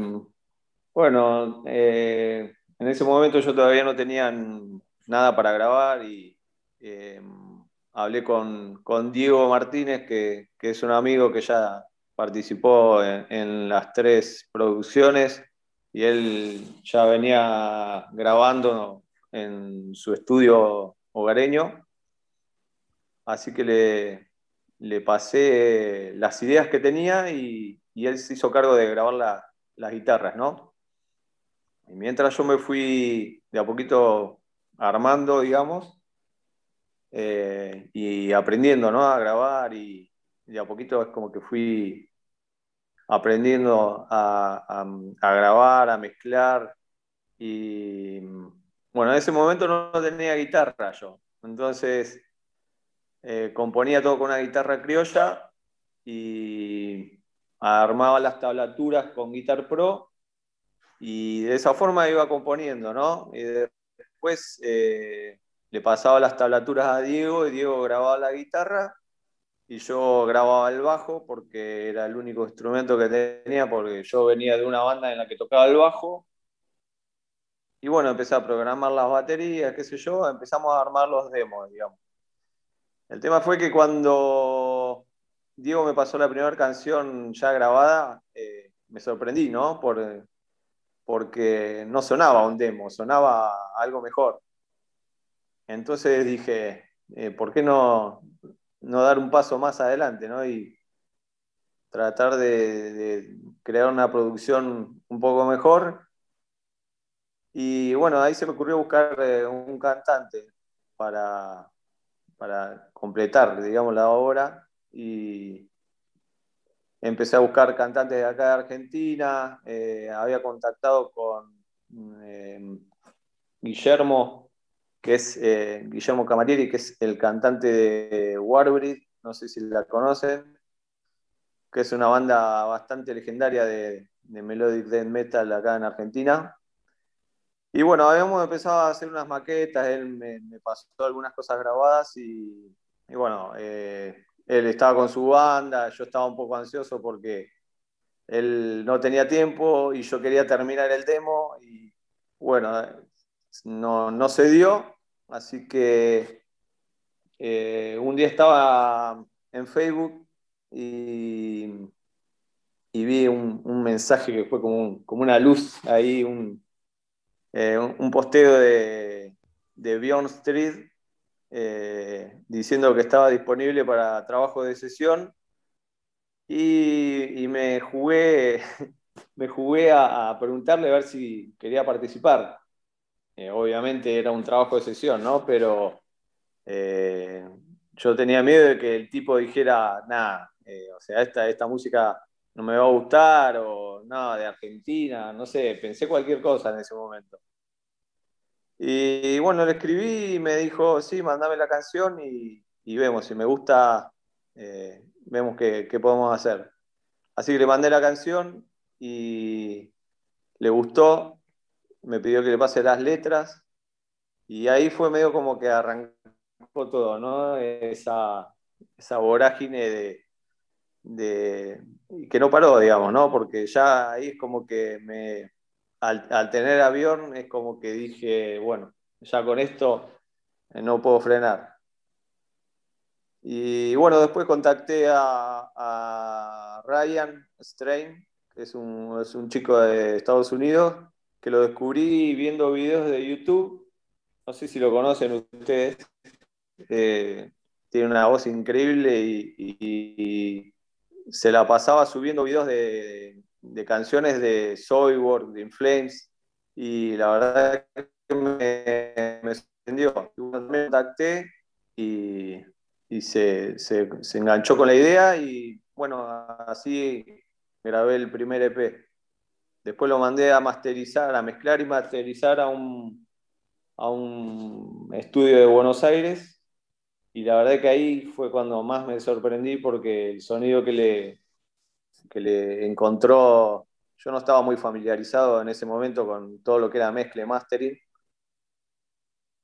bueno, en ese momento yo todavía no tenía nada para grabar y hablé con, Diego Martínez, que, es un amigo que ya participó en, las tres producciones y él ya venía grabando en su estudio hogareño. Así que le, le pasé las ideas que tenía y, él se hizo cargo de grabar las guitarras, ¿no? Y mientras yo me fui de a poquito armando, digamos, eh, y aprendiendo ¿no? a grabar y, de a poquito es como que fui aprendiendo a, grabar, a mezclar y bueno, en ese momento no, tenía guitarra yo, entonces eh, componía todo con una guitarra criolla y armaba las tablaturas con Guitar Pro y de esa forma iba componiendo, ¿no? Y después eh, le pasaba las tablaturas a Diego y Diego grababa la guitarra y yo grababa el bajo porque era el único instrumento que tenía porque yo venía de una banda en la que tocaba el bajo y bueno, empecé a programar las baterías, qué sé yo, empezamos a armar los demos, digamos. El tema fue que cuando Diego me pasó la primera canción ya grabada, eh, me sorprendí, ¿no? Por, porque no sonaba un demo, sonaba algo mejor. Entonces dije, eh, ¿por qué no, dar un paso más adelante ¿no? y tratar de, crear una producción un poco mejor? Y bueno, ahí se me ocurrió buscar eh, un cantante para, para completar, digamos, la obra y empecé a buscar cantantes de acá de Argentina, eh, había contactado con Guillermo, que es eh, Guillermo Camarieri, que es el cantante de Warbreed, no sé si la conocen, que es una banda bastante legendaria de, melodic death metal acá en Argentina. Y bueno, habíamos empezado a hacer unas maquetas, él me, pasó algunas cosas grabadas y, bueno, eh, él estaba con su banda, yo estaba un poco ansioso porque él no tenía tiempo y yo quería terminar el demo y bueno, no, no se dio, así que eh, un día estaba en Facebook y, vi un, mensaje que fue como, como una luz ahí, un, eh, posteo de, de Beyond Street eh, diciendo que estaba disponible para trabajo de sesión y, me jugué, *laughs* me jugué a, preguntarle a ver si quería participar. Eh, obviamente era un trabajo de sesión, ¿no? Pero eh, yo tenía miedo de que el tipo dijera, nada, o sea, esta, esta música no me va a gustar, o nada, de Argentina, no sé, pensé cualquier cosa en ese momento. Y bueno, le escribí y me dijo, sí, mandame la canción y, vemos, si me gusta, vemos qué, podemos hacer. Así que le mandé la canción y le gustó, me pidió que le pase las letras y ahí fue medio como que arrancó todo, ¿no? Esa, esa vorágine de, que no paró, digamos, ¿no? Porque ya ahí es como que me, al, tener avión es como que dije, bueno, ya con esto eh, no puedo frenar. Y bueno, después contacté a, Ryan Strain, que es un, es un, chico de Estados Unidos, que lo descubrí viendo videos de YouTube. No sé si lo conocen ustedes. Eh, tiene una voz increíble y, se la pasaba subiendo videos de, canciones de Soyboard, de Inflames, y la verdad que me, me sorprendió. Me contacté y y se, enganchó con la idea y bueno, así grabé el primer EP. Después lo mandé a masterizar, a mezclar y masterizar a un, a un estudio de Buenos Aires y la verdad que ahí fue cuando más me sorprendí porque el sonido que le, que le encontró, yo no estaba muy familiarizado en ese momento con todo lo que era mezcla y mastering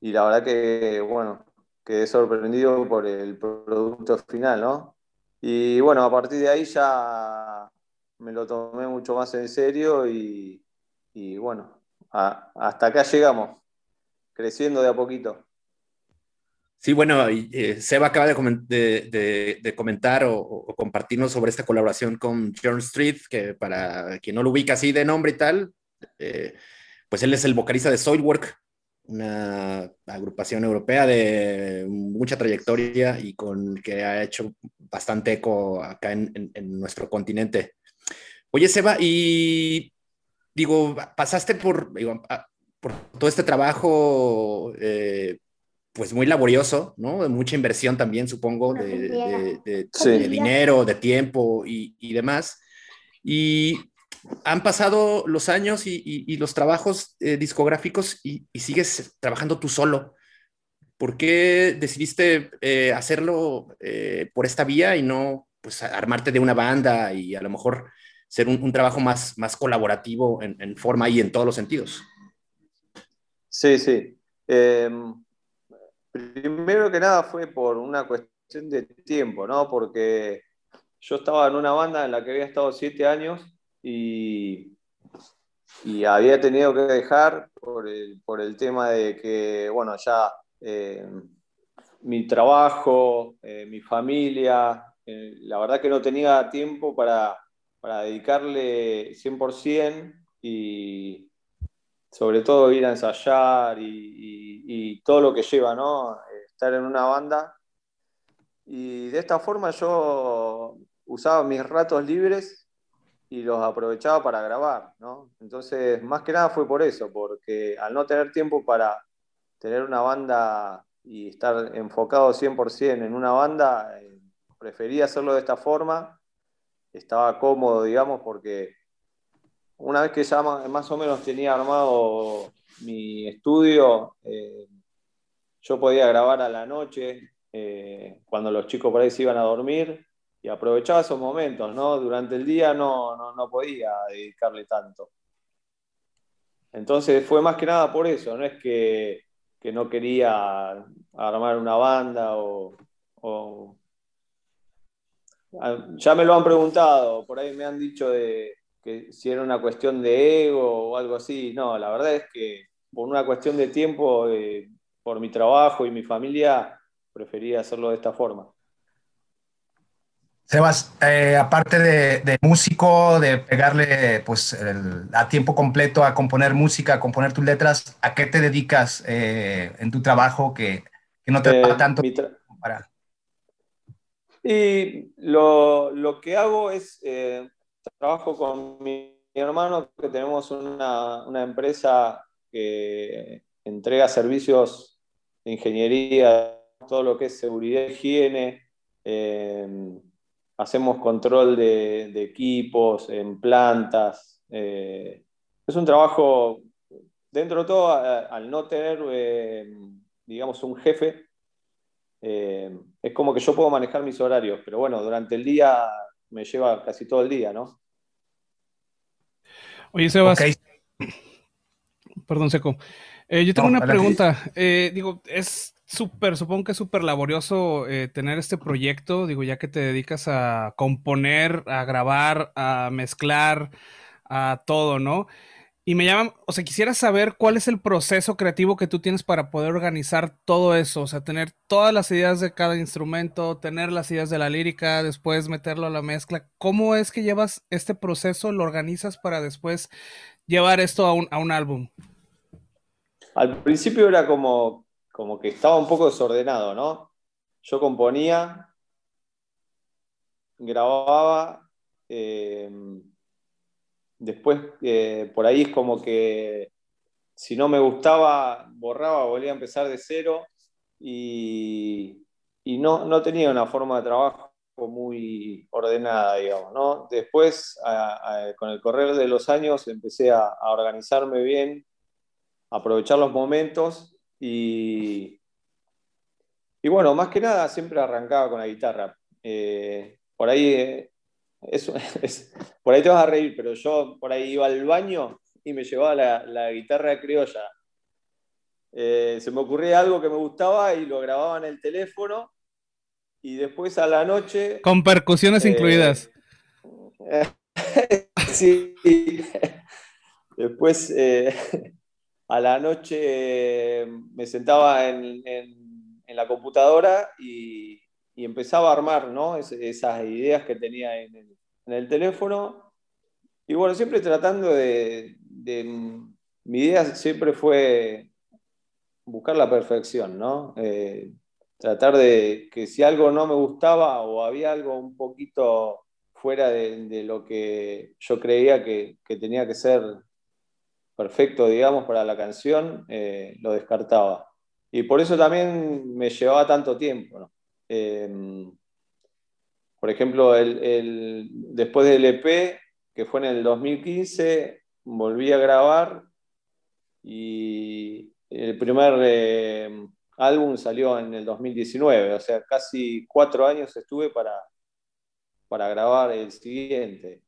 y la verdad que, bueno, quedé sorprendido por el producto final, ¿no? Y bueno, a partir de ahí ya me lo tomé mucho más en serio y, bueno, hasta acá llegamos, creciendo de a poquito. Sí, bueno, eh, Seba acaba de, comentar o, compartirnos sobre esta colaboración con John Street, que para quien no lo ubica así de nombre y tal, eh, pues él es el vocalista de Soilwork, una agrupación europea de mucha trayectoria y con que ha hecho bastante eco acá en, nuestro continente. Oye, Seba, y digo, pasaste por, por todo este trabajo, eh, pues muy laborioso, ¿no? De mucha inversión también, supongo, de, dinero, de tiempo y, y demás. Y han pasado los años y, los trabajos eh, discográficos y, sigues trabajando tú solo. ¿Por qué decidiste eh, hacerlo eh, por esta vía y no pues, armarte de una banda y a lo mejor ser un, trabajo más, más colaborativo en, forma y en todos los sentidos? Sí, sí. Em, primero que nada fue por una cuestión de tiempo, ¿no? Porque yo estaba en una banda en la que había estado siete años y, había tenido que dejar por el, tema de que, bueno, ya eh, mi trabajo, eh, mi familia, eh, la verdad que no tenía tiempo para, dedicarle 100% y sobre todo ir a ensayar y, todo lo que lleva, ¿no? Estar en una banda. Y de esta forma yo usaba mis ratos libres y los aprovechaba para grabar, ¿no? Entonces, más que nada fue por eso, porque al no tener tiempo para tener una banda y estar enfocado 100% en una banda, eh, prefería hacerlo de esta forma, estaba cómodo, digamos, porque una vez que ya más o menos tenía armado mi estudio, eh, yo podía grabar a la noche, eh, cuando los chicos por ahí se iban a dormir, y aprovechaba esos momentos, ¿no? Durante el día no, no, podía dedicarle tanto. Entonces fue más que nada por eso, no es que, no quería armar una banda o, Ya me lo han preguntado, por ahí me han dicho de que si era una cuestión de ego o algo así. No, la verdad es que por una cuestión de tiempo, eh, por mi trabajo y mi familia, prefería hacerlo de esta forma. Sebas, eh, aparte de, músico, de pegarle pues a tiempo completo a componer música, a componer tus letras, ¿a qué te dedicas eh, en tu trabajo que, no te da tanto para... Y lo, que hago es, trabajo con mi, hermano, que tenemos una, empresa que entrega servicios de ingeniería, todo lo que es seguridad higiene. Em, hacemos control de, equipos en plantas. Eh, es un trabajo, dentro de todo, al no tener, em, digamos, un jefe, em, es como que yo puedo manejar mis horarios, pero bueno, durante el día me lleva casi todo el día, ¿no? Oye, Sebas. Perdón, Seco. Eh, yo tengo una pregunta. Eh, digo, es súper, supongo que es súper laborioso eh, tener este proyecto, digo, ya que te dedicas a componer, a grabar, a mezclar, a todo, ¿no? Y me llaman, o sea, quisiera saber cuál es el proceso creativo que tú tienes para poder organizar todo eso, o sea, tener todas las ideas de cada instrumento, tener las ideas de la lírica, después meterlo a la mezcla. ¿Cómo es que llevas este proceso, lo organizas para después llevar esto a un, a un álbum? Al principio era como, como que estaba un poco desordenado, ¿no? Yo componía, grababa, eh, Después, eh, por ahí es como que si no me gustaba, borraba, volvía a empezar de cero y, no, tenía una forma de trabajo muy ordenada, digamos. ¿no? Después, con el correr de los años, empecé a, organizarme bien, a aprovechar los momentos y, y bueno, más que nada siempre arrancaba con la guitarra. Eh, por ahí eh, *laughs* es, por ahí te vas a reír, pero yo por ahí iba al baño y me llevaba la, guitarra criolla. Eh, se me ocurría algo que me gustaba y lo grababa en el teléfono y después a la noche... Con percusiones eh, incluidas. *laughs* sí. Después eh, *laughs* a la noche me sentaba en, la computadora y, y empezaba a armar ¿no? esas ideas que tenía en el, teléfono. Y bueno, siempre tratando de, Mi idea siempre fue buscar la perfección, ¿no? Eh, tratar de que si algo no me gustaba o había algo un poquito fuera de, lo que yo creía que, tenía que ser perfecto, digamos, para la canción, eh, lo descartaba. Y por eso también me llevaba tanto tiempo, ¿no? Em, por ejemplo, el, después del EP, que fue en el 2015, volví a grabar y el primer em, álbum salió en el 2019, o sea, casi cuatro años estuve para, para grabar el siguiente.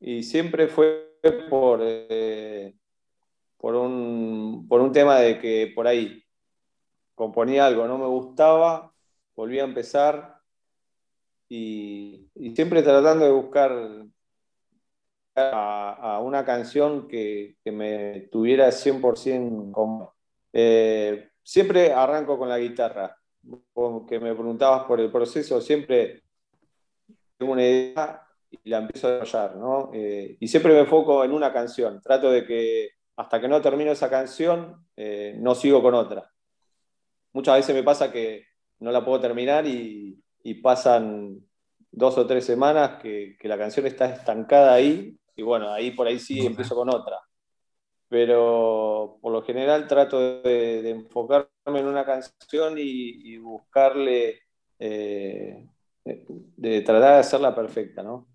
Y siempre fue por, eh, por, un, por un tema de que por ahí componía algo, no me gustaba, volví a empezar y, siempre tratando de buscar a, una canción que, me tuviera 100% como... Eh, siempre arranco con la guitarra, que me preguntabas por el proceso, siempre tengo una idea y la empiezo a desarrollar, ¿no? Eh, y siempre me enfoco en una canción, trato de que hasta que no termino esa canción, eh, no sigo con otra. Muchas veces me pasa que no la puedo terminar y, pasan dos o tres semanas que, la canción está estancada ahí y bueno, ahí por ahí sí empiezo con otra. Pero por lo general trato de, enfocarme en una canción y, buscarle, eh, de tratar de hacerla perfecta, ¿no?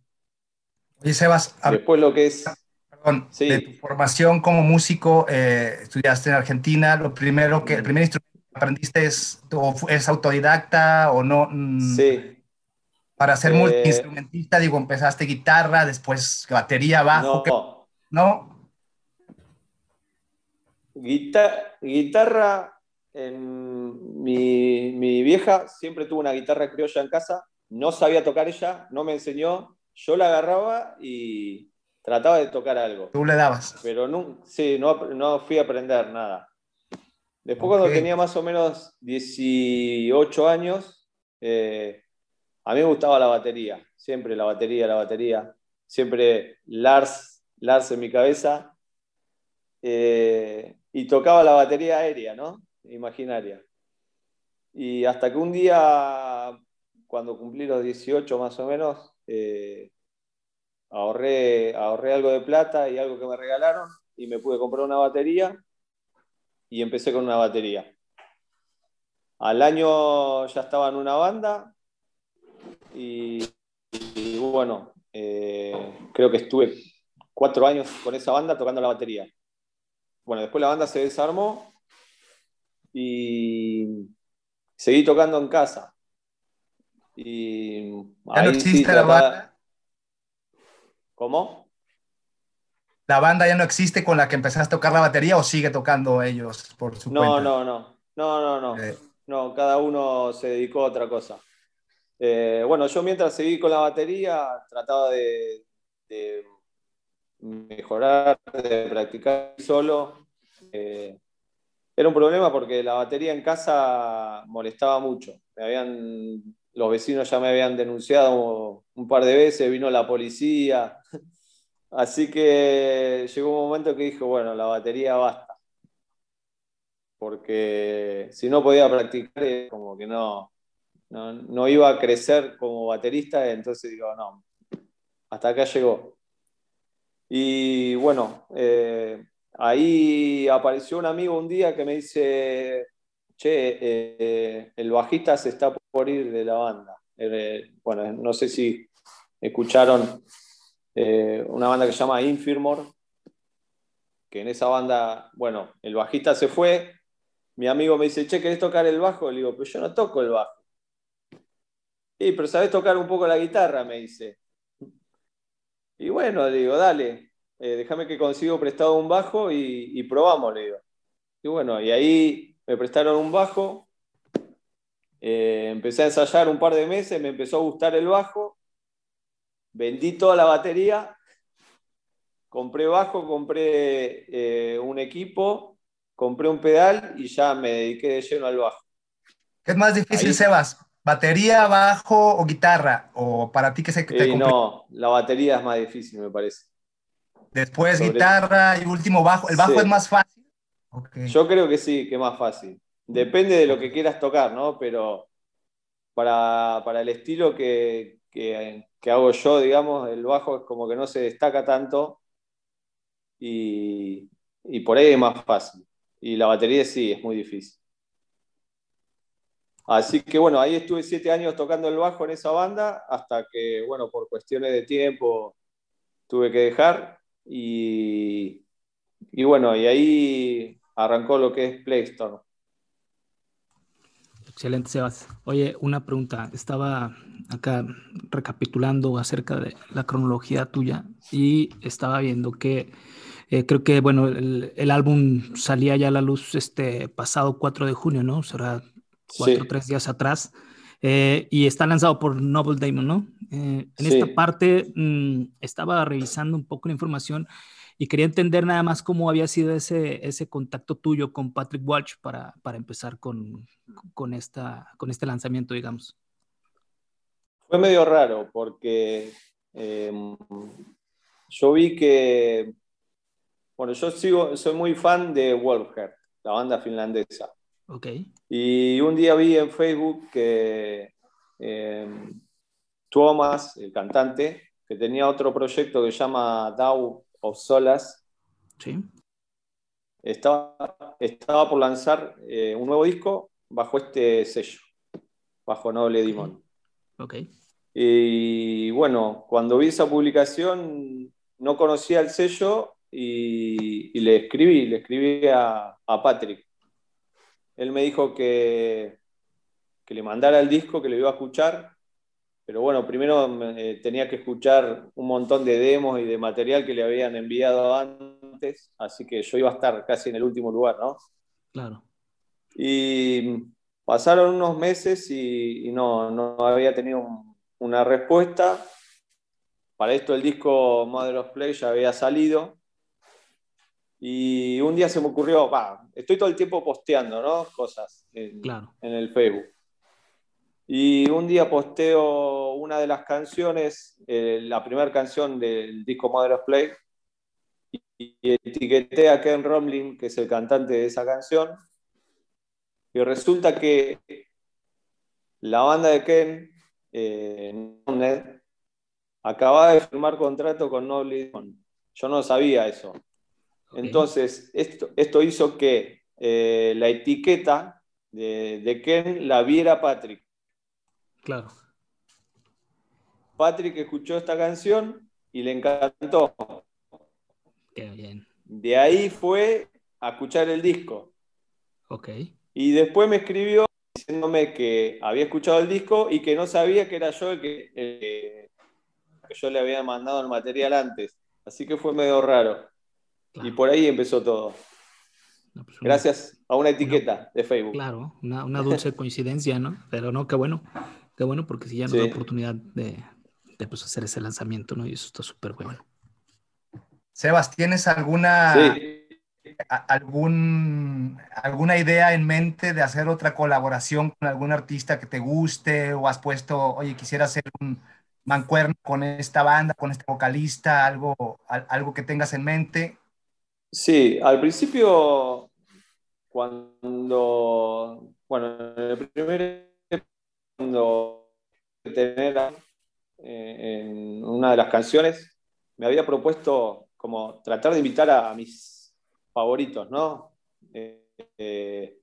Oye, Sebas, después lo que es... de tu formación como músico, eh, estudiaste en Argentina, lo primero que, el primer instrumento que aprendiste es, es autodidacta o no? Mm, sí. Para ser multiinstrumentista, digo, empezaste guitarra, después batería, bajo. No. ¿No? guitarra, en mi, mi vieja siempre tuvo una guitarra criolla en casa, no sabía tocar ella, no me enseñó, yo la agarraba y trataba de tocar algo. Tú le dabas. Pero no, sí, no, no fui a aprender nada. Después cuando tenía más o menos 18 años, eh, a mí me gustaba la batería, siempre la batería, la batería, siempre Lars, Lars en mi cabeza, eh, y tocaba la batería aérea, ¿no? Imaginaria. Y hasta que un día, cuando cumplí los 18 más o menos, eh, ahorré, ahorré algo de plata y algo que me regalaron y me pude comprar una batería y empecé con una batería. Al año ya estaba en una banda y, bueno, eh, creo que estuve cuatro años con esa banda tocando la batería. Bueno, después la banda se desarmó y seguí tocando en casa. Y ¿Ya no existe la banda? ¿Cómo? ¿La banda ya no existe con la que empezaste a tocar la batería o sigue tocando ellos por su no, cuenta? No, no, no, no, no, eh. no. cada uno se dedicó a otra cosa. Eh, bueno, yo mientras seguí con la batería trataba de, mejorar, de practicar solo. Eh, era un problema porque la batería en casa molestaba mucho. Me habían los vecinos ya me habían denunciado un par de veces, vino la policía. Así que llegó un momento que dijo, bueno, la batería basta. Porque si no podía practicar, como que no, no, iba a crecer como baterista, entonces digo, no, hasta acá llegó. Y bueno, eh, ahí apareció un amigo un día que me dice, che, eh, el bajista se está por ir de la banda. Eh, bueno, no sé si escucharon eh, una banda que se llama Infirmor, que en esa banda, bueno, el bajista se fue, mi amigo me dice, che, ¿querés tocar el bajo? Le digo, pero yo no toco el bajo. Y, pero ¿sabés tocar un poco la guitarra? Me dice. Y bueno, le digo, dale, déjame que consigo prestado un bajo y, y probamos, le digo. Y bueno, y ahí me prestaron un bajo, eh, empecé a ensayar un par de meses, me empezó a gustar el bajo, vendí toda la batería, compré bajo, compré eh, un equipo, compré un pedal y ya me dediqué de lleno al bajo. ¿Qué es más difícil, Sebas? ¿Batería, bajo o guitarra? ¿O para ti qué se te eh, No, la batería es más difícil, me parece. Después guitarra y último bajo. ¿El bajo es más fácil? Yo creo que sí, que más fácil. Depende de lo que quieras tocar, ¿no? Pero para, el estilo que, hago yo, digamos, el bajo es como que no se destaca tanto y, por ahí es más fácil. Y la batería sí, es muy difícil. Así que bueno, ahí estuve siete años tocando el bajo en esa banda, hasta que, bueno, por cuestiones de tiempo tuve que dejar. Y, y bueno, y ahí arrancó lo que es Play Store. Excelente, Sebas. Oye, una pregunta. Estaba acá recapitulando acerca de la cronología tuya y estaba viendo que eh, creo que, bueno, el, álbum salía ya a la luz este pasado 4 de junio, ¿no? Será cuatro o tres días atrás. Eh, y está lanzado por Noble Diamond, ¿no? Eh, en esta parte mm, estaba revisando un poco la información y quería entender nada más cómo había sido ese, ese contacto tuyo con Patrick Walsh para, para empezar con, con, esta, con este lanzamiento, digamos. Fue medio raro porque em, yo vi que, bueno, yo sigo, soy muy fan de Wolfheart, la banda finlandesa. Ok. Y un día vi en Facebook que em, Thomas, el cantante, que tenía otro proyecto que se llama DAO of Solas. Sí. Estaba, estaba por lanzar eh, un nuevo disco bajo este sello, bajo Noble Dimon. Ok. Y bueno, cuando vi esa publicación no conocía el sello y, le escribí, le escribí a, Patrick. Él me dijo que, que le mandara el disco, que lo iba a escuchar, pero bueno, primero eh, tenía que escuchar un montón de demos y de material que le habían enviado antes, así que yo iba a estar casi en el último lugar, ¿no? Claro. Y pasaron unos meses y, no, no, había tenido una respuesta. Para esto el disco Mother of Play ya había salido. Y un día se me ocurrió, va, estoy todo el tiempo posteando, ¿no? Cosas en, en el Facebook. Y un día posteo una de las canciones, eh, la primera canción del disco Mother of Play, y, etiqueté a Ken Romlin, que es el cantante de esa canción. Y resulta que la banda de Ken, eh, acababa de firmar contrato con Noble. Yo no sabía eso. Entonces, esto, esto hizo que eh, la etiqueta de, de Ken la viera Patrick. Claro. Patrick escuchó esta canción y le encantó. Qué bien. De ahí fue a escuchar el disco. Ok. Y después me escribió diciéndome que había escuchado el disco y que no sabía que era yo el que, que yo le había mandado el material antes. Así que fue medio raro. Y por ahí empezó todo. Pues Gracias a una etiqueta de Facebook. Claro, una, una dulce coincidencia, ¿no? Pero no, qué bueno. Qué bueno, porque si ya nos da oportunidad de, pues, hacer ese lanzamiento, ¿no? Y eso está súper bueno. Sebas, ¿tienes alguna, algún, alguna idea en mente de hacer otra colaboración con algún artista que te guste o has puesto, oye, quisiera hacer un mancuerno con esta banda, con este vocalista, algo, algo que tengas en mente? Sí, al principio, cuando, bueno, en el primer cuando tener eh, en una de las canciones, me había propuesto como tratar de invitar a, mis favoritos, ¿no? Eh, eh,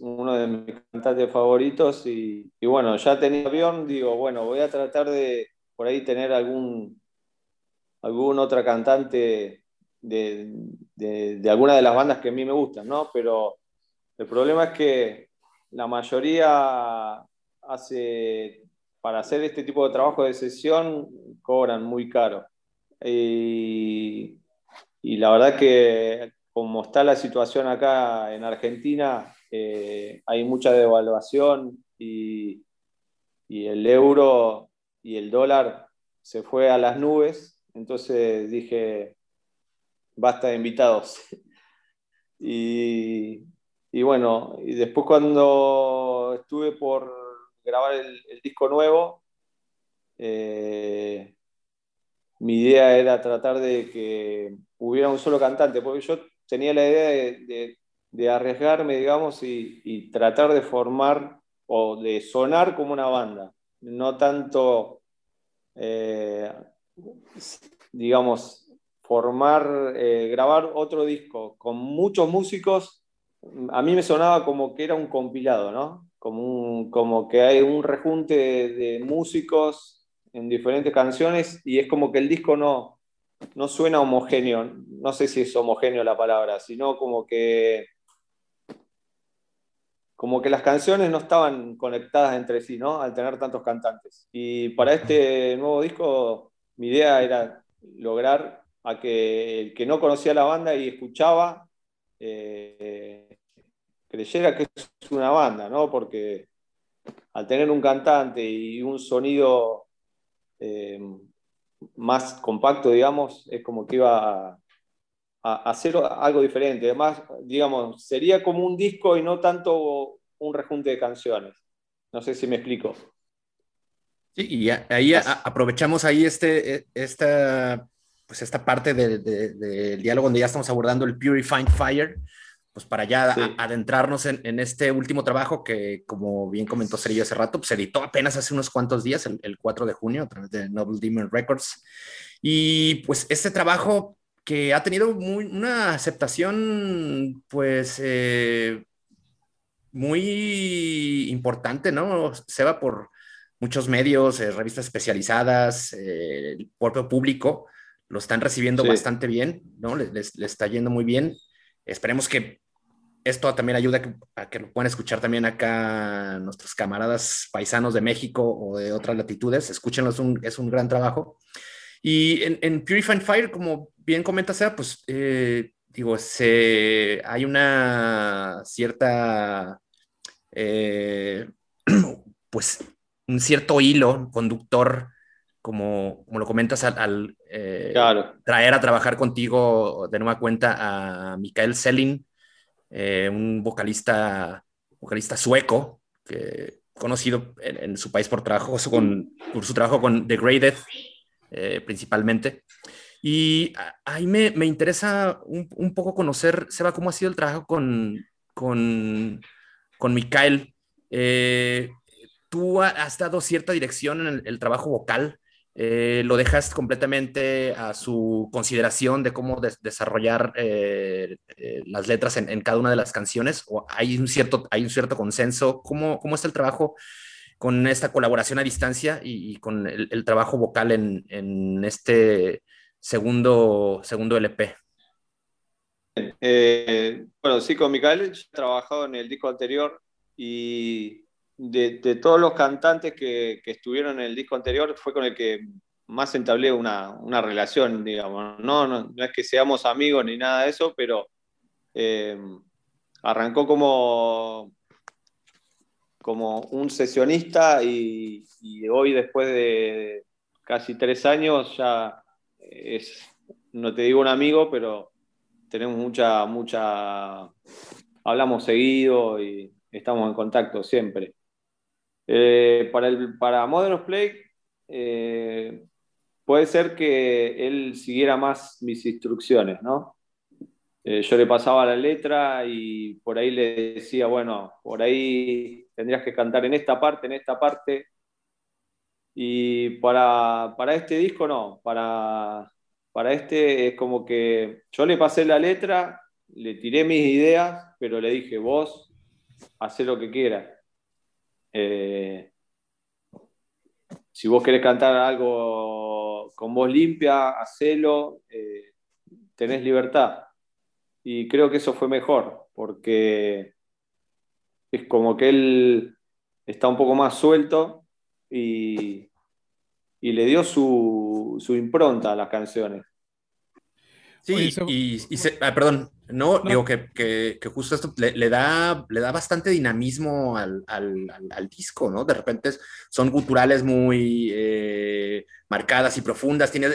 uno de mis cantantes favoritos y, bueno, ya tenía avión, digo, bueno, voy a tratar de por ahí tener algún, algún otra cantante de, de alguna de las bandas que a mí me gustan, ¿no? Pero el problema es que la mayoría hace, para hacer este tipo de trabajo de sesión, cobran muy caro. Y, la verdad que como está la situación acá en Argentina, eh, hay mucha devaluación y, y el euro y el dólar se fue a las nubes. Entonces dije, basta de invitados. *laughs* Y, y bueno, y después cuando estuve por grabar el, disco nuevo, eh, mi idea era tratar de que hubiera un solo cantante, porque yo tenía la idea de, arriesgarme, digamos, y, tratar de formar o de sonar como una banda, no tanto, eh, digamos, formar, eh, grabar otro disco con muchos músicos a mí me sonaba como que era un compilado, ¿no? Como, como que hay un rejunte de, músicos en diferentes canciones y es como que el disco no, no suena homogéneo, no sé si es homogéneo la palabra, sino como que como que las canciones no estaban conectadas entre sí, ¿no? Al tener tantos cantantes. Y para este nuevo disco, mi idea era lograr a que el que no conocía la banda y escuchaba, eh, creyera que es una banda, ¿no? Porque al tener un cantante y un sonido eh, más compacto, digamos, es como que iba a, hacer algo diferente. Además, digamos, sería como un disco y no tanto un rejunte de canciones. No sé si me explico. Sí, y ahí aprovechamos ahí este, e, esta, pues esta parte del diálogo donde ya estamos abordando el Purified Fire, pues para ya adentrarnos en, este último trabajo que, como bien comentó Cerillo hace rato, pues, se editó apenas hace unos cuantos días, el, 4 de junio, a través de Noble Demon Records. Y pues este trabajo que ha tenido una aceptación, pues, eh, muy importante, ¿no? Se va por muchos medios, eh, revistas especializadas, eh, el propio público lo están recibiendo bastante bien, ¿no? Les, está yendo muy bien. Esperemos que esto también ayude a que, lo puedan escuchar también acá nuestros camaradas paisanos de México o de otras latitudes. Escúchenlo, es un, es un gran trabajo. Y en, en Purifying Fire, como bien comenta Sea, pues eh, digo, se, hay una cierta, eh, *clears throat* pues un cierto hilo conductor como, como lo comentas, al, eh, traer a trabajar contigo de nueva cuenta a Mikael Selin, eh, un vocalista, vocalista sueco, que, conocido en, su país por, trabajo, por su trabajo con The Graded, eh, principalmente. Y ahí me, me interesa un, poco conocer, Seba, cómo ha sido el trabajo con, con, con Mikael. tú has dado cierta dirección en el trabajo vocal eh, lo dejas completamente a su consideración de cómo desarrollar eh, eh, las letras en, cada una de las canciones? ¿O hay un cierto, hay un cierto consenso? ¿Cómo, cómo está el trabajo con esta colaboración a distancia y, con el, trabajo vocal en, este segundo, segundo LP? bueno, sí, con Micael he trabajado en el disco anterior y de, todos los cantantes que, estuvieron en el disco anterior, fue con el que más entablé una, relación, digamos. No, no, es que seamos amigos ni nada de eso, pero eh, arrancó como, como un sesionista y, hoy, después de casi tres años, ya es, no te digo un amigo, pero tenemos mucha, mucha, hablamos seguido y estamos en contacto siempre. Eh, para, el, para Modern Play, eh, puede ser que él siguiera más mis instrucciones, ¿no? Eh, yo le pasaba la letra y por ahí le decía, bueno, por ahí tendrías que cantar en esta parte, en esta parte. Y para, para este disco no, para, para este es como que yo le pasé la letra, le tiré mis ideas, pero le dije, vos, haz lo que quieras. Eh, si vos querés cantar algo con voz limpia, hacelo, eh, tenés libertad. Y creo que eso fue mejor, porque es como que él está un poco más suelto y, le dio su, su impronta a las canciones. Sí, y, ah, perdón, no, digo que, que, justo esto le, da, le da bastante dinamismo al, al, al, disco, ¿no? De repente son guturales muy eh, marcadas y profundas, tiene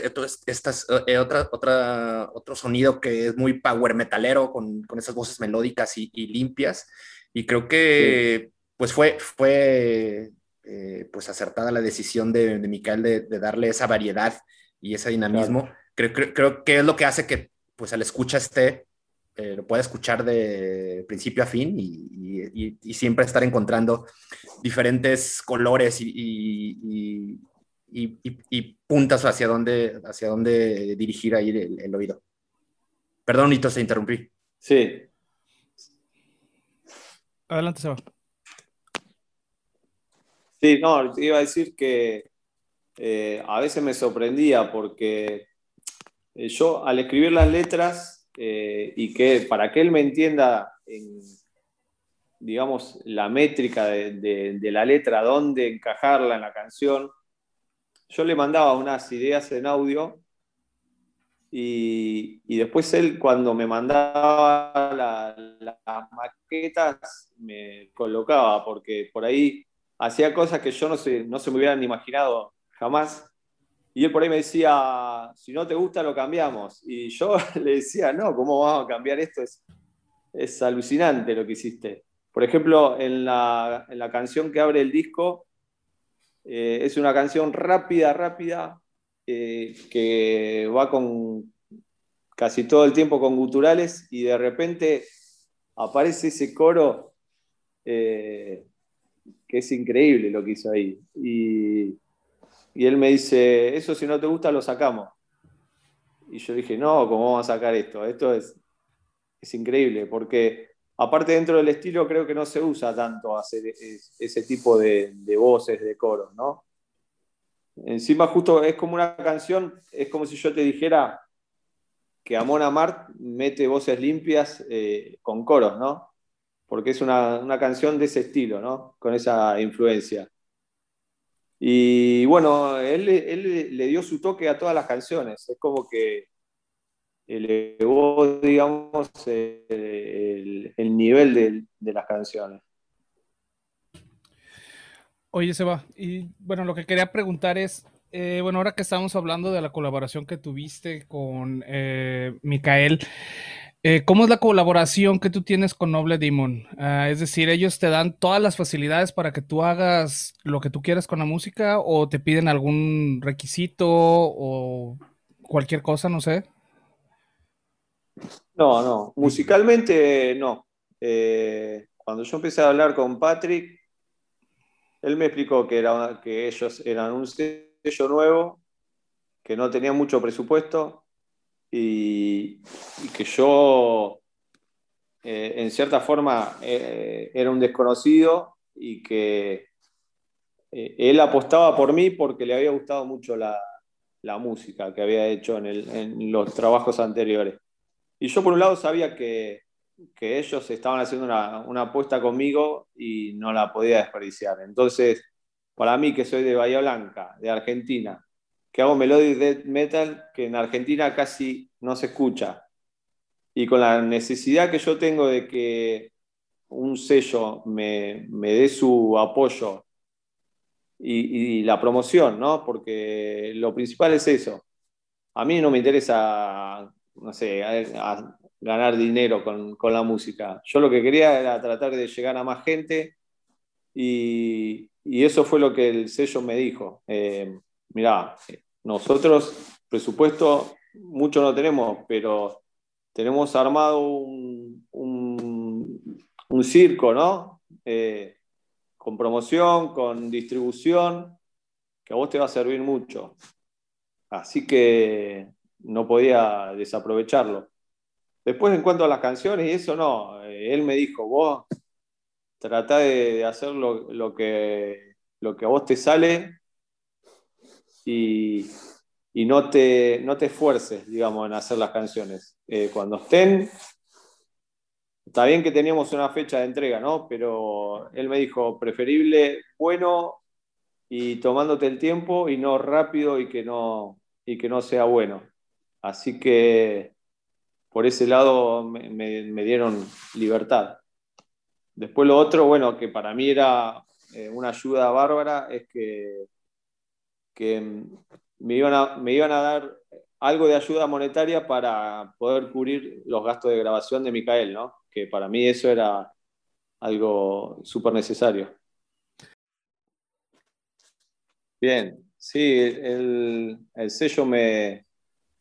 estas, eh, otra, otra, otro sonido que es muy power metalero con, con esas voces melódicas y, limpias, y creo que pues fue, fue eh, pues acertada la decisión de, de Micael de, de, darle esa variedad y ese dinamismo. Creo, que es lo que hace que pues al escucha esté, eh, lo pueda escuchar de principio a fin y, siempre estar encontrando diferentes colores y, puntas hacia dónde, hacia dónde dirigir ahí el, oído. Perdón, Nito, se interrumpí. Sí. Adelante, Seba. Sí, no, iba a decir que eh, a veces me sorprendía porque eh, yo al escribir las letras eh, y que para que él me entienda en, digamos, la métrica de, la letra, dónde encajarla en la canción, yo le mandaba unas ideas en audio y, después él cuando me mandaba las maquetas me colocaba, porque por ahí hacía cosas que yo no no se me hubieran imaginado jamás y él por ahí me decía, si no te gusta, lo cambiamos. Y yo *laughs* le decía, no, ¿cómo vamos a cambiar esto? Es, es alucinante lo que hiciste. Por ejemplo, en la, en la canción que abre el disco, eh, es una canción rápida, rápida, eh, que va con casi todo el tiempo con guturales y de repente aparece ese coro eh, que es increíble lo que hizo ahí. Y, y él me dice, eso si no te gusta lo sacamos. Y yo dije, no, ¿cómo vamos a sacar esto? Esto es, es increíble, porque aparte dentro del estilo creo que no se usa tanto hacer ese tipo de, voces, de coros, ¿no? encima justo es como una canción, es como si yo te dijera que Amon Amart mete voces limpias eh, con coros, ¿no? Porque es una, una, canción de ese estilo, ¿no? Con esa influencia. Y bueno, él, él, le dio su toque a todas las canciones. Es como que elevó, digamos, el, el nivel de, de las canciones. Oye, Seba, y bueno, lo que quería preguntar es, eh, bueno, ahora que estamos hablando de la colaboración que tuviste con eh, Micael, eh, ¿cómo es la colaboración que tú tienes con Noble Demon? Ah, es decir, ellos te dan todas las facilidades para que tú hagas lo que tú quieras con la música o te piden algún requisito o cualquier cosa, no sé. No, no, musicalmente no. cuando yo empecé a hablar con Patrick, él me explicó que, era, que ellos eran un sello nuevo, que no tenía mucho presupuesto y, que yo, eh, en cierta forma, eh, era un desconocido y que eh, él apostaba por mí porque le había gustado mucho la, música que había hecho en, en los trabajos anteriores. Y yo, por un lado, sabía que que ellos estaban haciendo una, apuesta conmigo y no la podía desperdiciar. Entonces, para mí, que soy de Bahía Blanca, de Argentina, que hago melodic death metal, que en Argentina casi no se escucha, y con la necesidad que yo tengo de que un sello me, dé su apoyo y, la promoción, ¿no? Porque lo principal es eso. A mí no me interesa, no sé, ganar dinero con, la música. Yo lo que quería era tratar de llegar a más gente y, eso fue lo que el sello me dijo. Eh, mirá, nosotros presupuesto mucho no tenemos, pero tenemos armado un, circo, ¿no? Eh, con promoción, con distribución, que a vos te va a servir mucho. Así que no podía desaprovecharlo. Después, en cuanto a las canciones y eso, no. Eh, él me dijo, vos tratá de, hacer lo, que, lo que a vos te sale y, no, te, no te esfuerces, digamos, en hacer las canciones. Eh, cuando estén, está bien que teníamos una fecha de entrega, ¿no? Pero él me dijo, preferible bueno y tomándote el tiempo y no rápido y que no, y que no sea bueno. Así que por ese lado me, dieron libertad. Después lo otro, bueno, que para mí era eh, una ayuda bárbara, es que, que me, iban a, me iban a dar algo de ayuda monetaria para poder cubrir los gastos de grabación de Micael, ¿no? Que para mí eso era algo súper necesario. Bien, sí, el, sello me,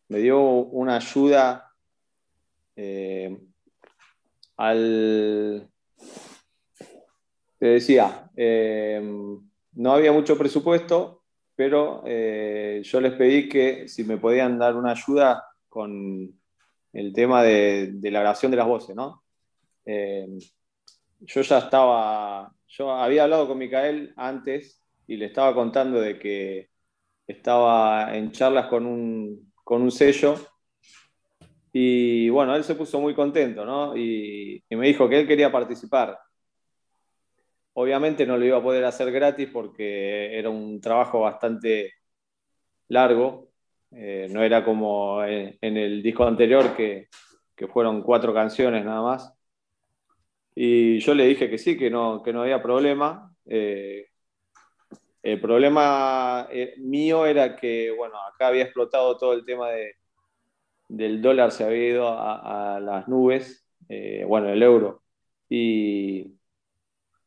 me, dio una ayuda eh, al, te decía, eh, no había mucho presupuesto, pero eh, yo les pedí que si me podían dar una ayuda con el tema de, la grabación de las voces, ¿no? yo ya estaba, yo había hablado con Micael antes y le estaba contando de que estaba en charlas con un, con un sello y bueno, él se puso muy contento, ¿no? Y, me dijo que él quería participar. Obviamente no lo iba a poder hacer gratis porque era un trabajo bastante largo. Eh, no era como en, el disco anterior que, fueron cuatro canciones nada más. Y yo le dije que sí, que no, que no había problema. Eh, el problema eh, mío era que, bueno, acá había explotado todo el tema de, del dólar se había ido a, las nubes, bueno, el euro. Y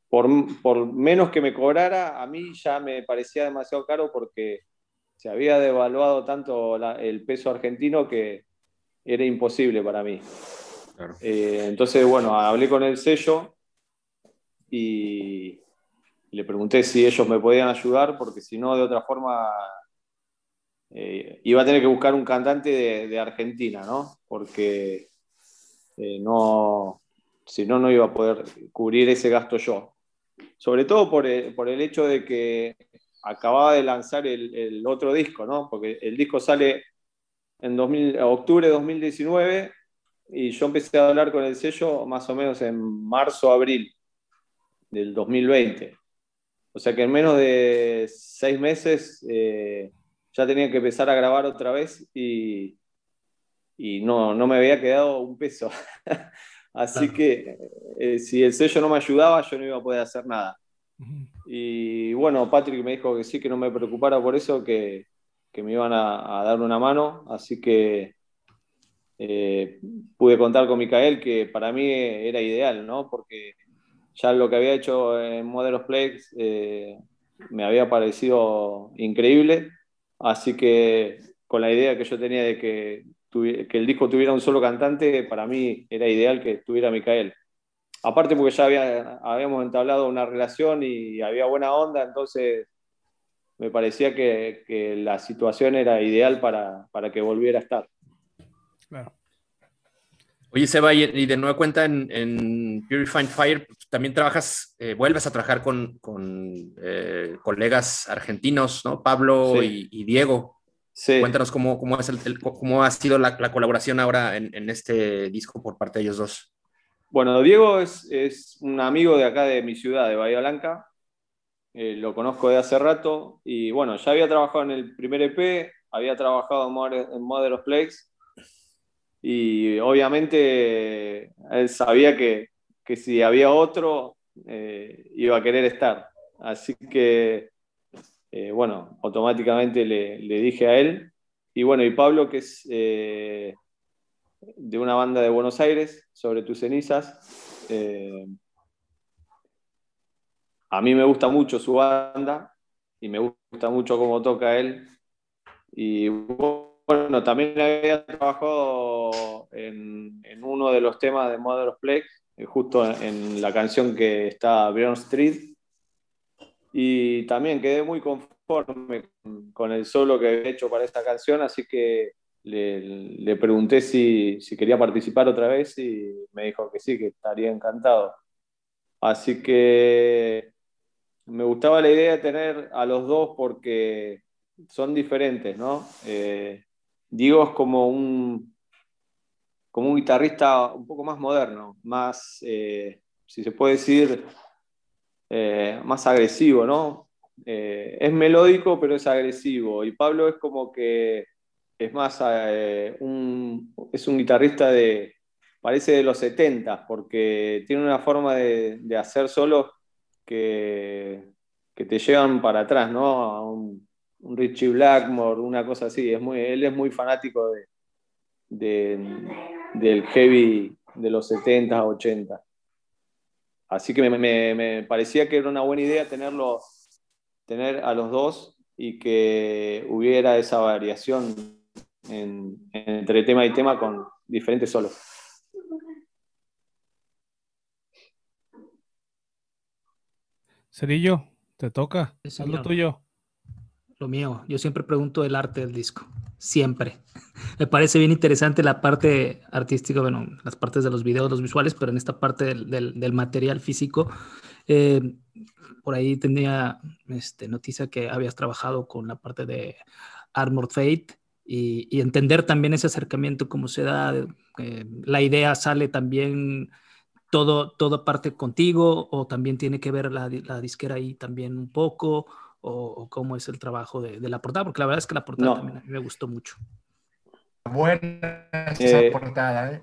por, menos que me cobrara, a mí ya me parecía demasiado caro porque se había devaluado tanto el peso argentino que era imposible para mí. Eh, entonces, bueno, hablé con el sello y le pregunté si ellos me podían ayudar, porque si no, de otra forma eh, iba a tener que buscar un cantante de, Argentina, ¿no? Porque eh, no, si no, no iba a poder cubrir ese gasto yo. Sobre todo por el, hecho de que acababa de lanzar el, otro disco, ¿no? Porque el disco sale en 2000, octubre de 2019 y yo empecé a hablar con el sello más o menos en marzo, abril del 2020. O sea que en menos de seis meses eh, ya tenía que empezar a grabar otra vez y, y no, no me había quedado un peso. *laughs* Así que eh, si el sello no me ayudaba, yo no iba a poder hacer nada. Y bueno, Patrick me dijo que sí, que no me preocupara por eso, que, que me iban a, dar una mano. Así que eh, pude contar con Micael, que para mí era ideal, ¿no? Porque ya lo que había hecho en Modelos Plays eh, me había parecido increíble. Así que con la idea que yo tenía de que que el disco tuviera un solo cantante, para mí era ideal que estuviera Micael. Aparte porque ya había, habíamos entablado una relación y había buena onda, entonces me parecía que, la situación era ideal para, que volviera a estar. Oye, Seba, y de nueva cuenta en, en Purifying Fire, también trabajas, eh, vuelves a trabajar con, eh, colegas argentinos, ¿no? Pablo y, Diego. Cuéntanos cómo, cómo, cómo ha sido la, colaboración ahora en, este disco por parte de ellos dos. Bueno, Diego es, es un amigo de acá de mi ciudad, de Bahía Blanca. Eh, lo conozco de hace rato y bueno, ya había trabajado en el primer EP, había trabajado en Mother of Plagues y obviamente él sabía que, que si había otro eh, iba a querer estar. Así que eh, bueno, automáticamente le, dije a él. Y bueno, y Pablo, que es eh, de una banda de Buenos Aires, sobre tus cenizas. Eh, a mí me gusta mucho su banda y me gusta mucho cómo toca él. Y bueno, también había trabajado en, uno de los temas de Mother of justo en la canción que está Beyond Street, y también quedé muy conforme con el solo que he hecho para esta canción, así que le, pregunté si, quería participar otra vez y me dijo que sí, que estaría encantado. Así que me gustaba la idea de tener a los dos porque son diferentes, ¿no? Eh, Diego es como un, como un guitarrista un poco más moderno, más, eh, si se puede decir, eh, más agresivo, ¿no? Eh, es melódico, pero es agresivo. Y Pablo es como que es más, eh, un, es un guitarrista de, parece de los 70, porque tiene una forma de, hacer solos que, que, te llevan para atrás, ¿no? A un, Richie Blackmore, una cosa así. Es muy, él es muy fanático de, del heavy de los 70, 80. Así que me, parecía que era una buena idea tenerlo, tener a los dos y que hubiera esa variación entre tema y tema con diferentes solos. Cerillo, te toca. Es lo tuyo. Lo mío. Yo siempre pregunto el arte del disco siempre. *laughs* Me parece bien interesante la parte artística, bueno, las partes de los videos, los visuales, pero en esta parte del, material físico, eh, por ahí tenía este, noticia que habías trabajado con la parte de Armored Fate y, entender también ese acercamiento, cómo se da, eh, la idea sale también todo, todo parte contigo o también tiene que ver la, la disquera ahí también un poco o, cómo es el trabajo de, la portada, porque la verdad es que la portada también a mí me gustó mucho. Buena esa eh, portada, ¿eh?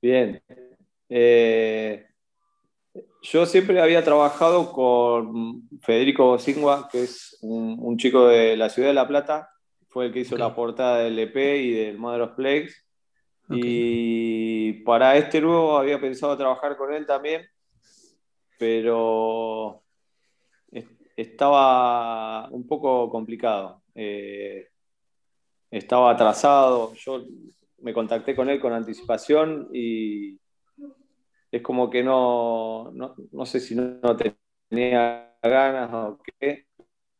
Bien. Eh, yo siempre había trabajado con Federico Singua, que es un, chico de la ciudad de La Plata, fue el que hizo la portada del EP y del Mother of Plagues. Y para este nuevo había pensado trabajar con él también, pero estaba un poco complicado. Eh, estaba atrasado, yo me contacté con él con anticipación y es como que no, no, sé si no, tenía ganas o qué,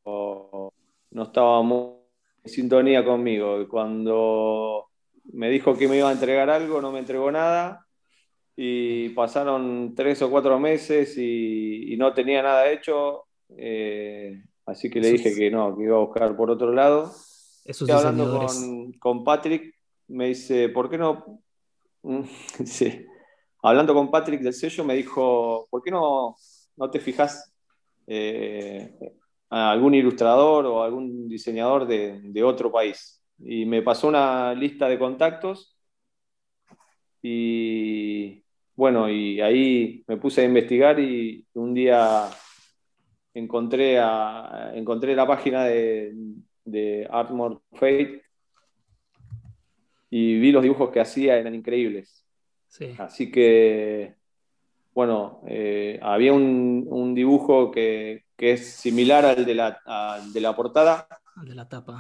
o no estaba muy en sintonía conmigo. Cuando me dijo que me iba a entregar algo, no me entregó nada y pasaron tres o cuatro meses y, no tenía nada hecho, eh, así que le dije que no, que iba a buscar por otro lado. Estoy hablando con, con, Patrick, me dice, ¿por qué no? *laughs* sí. Hablando con Patrick del sello, me dijo, ¿por qué no, no te fijas eh, a algún ilustrador o algún diseñador de, de otro país? Y me pasó una lista de contactos y bueno, y ahí me puse a investigar y un día encontré, a, encontré la página de, de Artmore Fate y vi los dibujos que hacía, eran increíbles. Así que, bueno, eh, había un, dibujo que, es similar al de la, de la portada. Al de la tapa,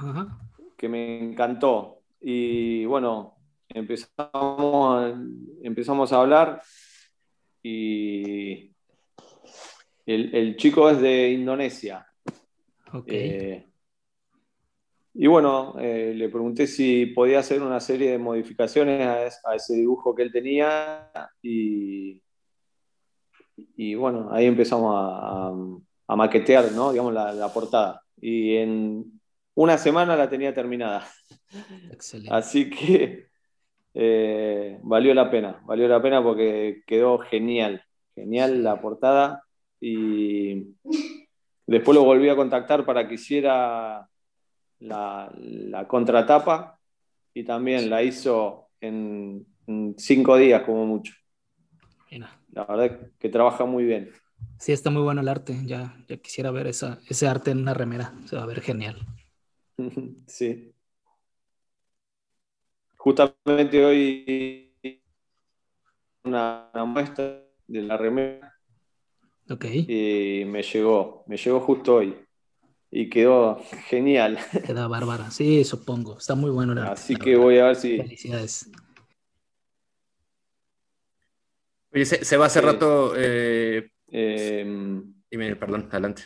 Que me encantó. Y bueno, empezamos, empezamos a hablar y el, chico es de Indonesia. Eh, y bueno, eh, le pregunté si podía hacer una serie de modificaciones a, ese dibujo que él tenía y, y bueno, ahí empezamos a, maquetear, ¿no? digamos, la, portada. Y en una semana la tenía terminada. Excelente. Así que eh, valió la pena, valió la pena porque quedó genial, genial la portada y después lo volví a contactar para que hiciera la, contratapa y también la hizo en, cinco días como mucho. La verdad que trabaja muy bien. Sí, está muy bueno el arte. Ya, ya quisiera ver esa, ese arte en una remera. Se va a ver genial. *laughs* sí. Justamente hoy una, muestra de la remera. Ok. Y me llegó, me llegó justo hoy. Y quedó genial. *laughs* Queda bárbara, sí, supongo. Está muy bueno. Así que voy a ver si. Felicidades. Oye, se, va hace rato. Eh, em, dime, perdón, adelante.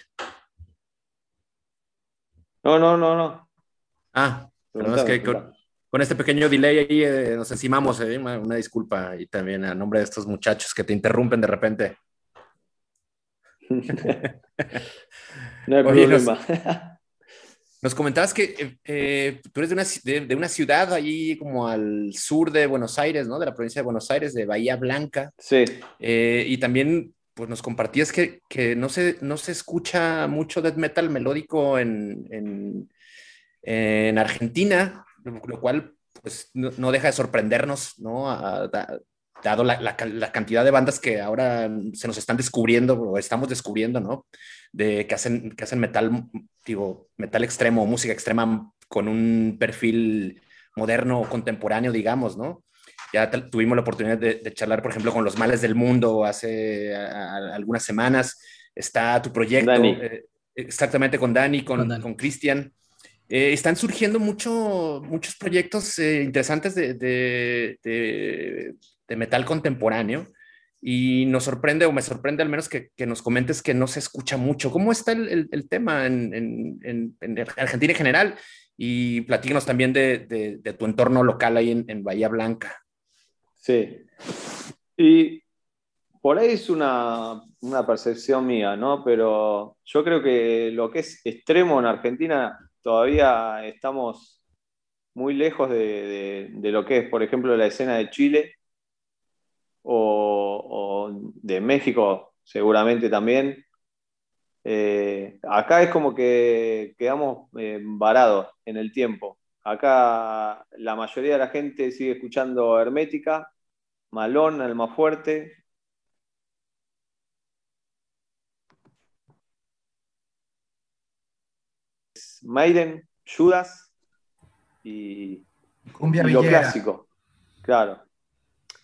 No, no, no, no. Ah, perdón, es que con este pequeño delay ahí eh, nos encimamos. Eh, una, disculpa y también a nombre de estos muchachos que te interrumpen de repente. *laughs* no hay problema. *laughs* Nos, comentabas que eh, tú eres de una, de, una, ciudad ahí como al sur de Buenos Aires, ¿no? De la provincia de Buenos Aires, de Bahía Blanca. Sí. y también pues nos compartías que, que, no, se, no se escucha mucho death metal melódico en, en, en Argentina lo cual pues, no, deja de sorprendernos, ¿no? dado la, cantidad de bandas que ahora se nos están descubriendo o estamos descubriendo, ¿no? De que hacen, que hacen metal, digo, metal extremo, música extrema con un perfil moderno o contemporáneo, digamos, ¿no? Ya tuvimos la oportunidad de, charlar, por ejemplo, con Los Males del Mundo hace algunas semanas. Está tu proyecto, eh, exactamente con Dani, con Cristian. Eh, están surgiendo mucho, muchos proyectos eh, interesantes de, de, metal contemporáneo y nos sorprende, o me sorprende al menos que, que nos comentes que no se escucha mucho. ¿Cómo está el, el, tema en, en, en, Argentina en general? Y platícanos también de, tu entorno local ahí en, Bahía Blanca. Sí. Y por ahí es una, una percepción mía, ¿no? Pero yo creo que lo que es extremo en Argentina todavía estamos muy lejos de, lo que es, por ejemplo, la escena de Chile o, de México, seguramente también. Eh, acá es como que quedamos eh, varados en el tiempo. Acá la mayoría de la gente sigue escuchando Hermética, Malón, Alma Maiden, Judas y, lo clásico. Claro.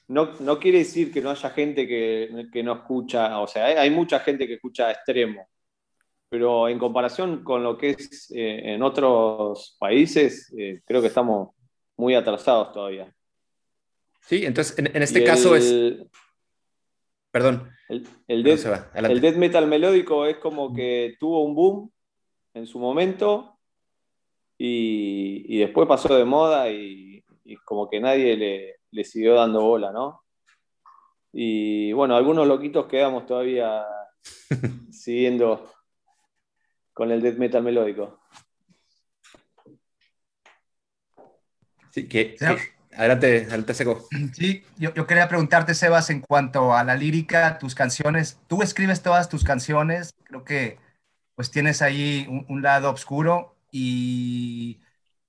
No, quiere decir que no haya gente que, no escucha, o sea, hay, mucha gente que escucha extremo, pero en comparación con lo que es eh, en otros países, eh, creo que estamos muy atrasados todavía. Sí, entonces en, este caso es... Perdón. El, el, death, metal melódico es como que tuvo un boom en su momento y, después pasó de moda y, como que nadie le, siguió dando bola, ¿no? Y bueno, algunos loquitos quedamos todavía *laughs* siguiendo con el death metal melódico. Sí, que, adelante, adelante, Seco. Sí, yo, quería preguntarte, Sebas, en cuanto a la lírica, tus canciones, tú escribes todas tus canciones, creo que pues tienes ahí un, lado oscuro y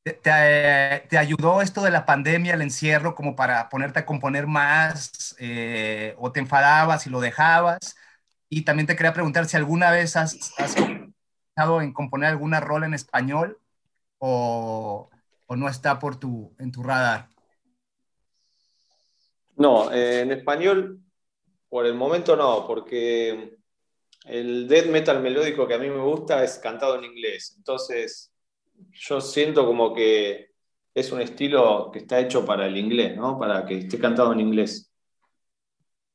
te, ayudó esto de la pandemia, el encierro, como para ponerte a componer más eh, o te enfadabas y lo dejabas. Y también te quería preguntar si alguna vez has, has pensado en componer alguna rol en español o, o no está por tu, en tu radar? No, eh, en español por el momento no, porque el death metal melódico que a mí me gusta es cantado en inglés. Entonces, yo siento como que es un estilo que está hecho para el inglés, ¿no? Para que esté cantado en inglés.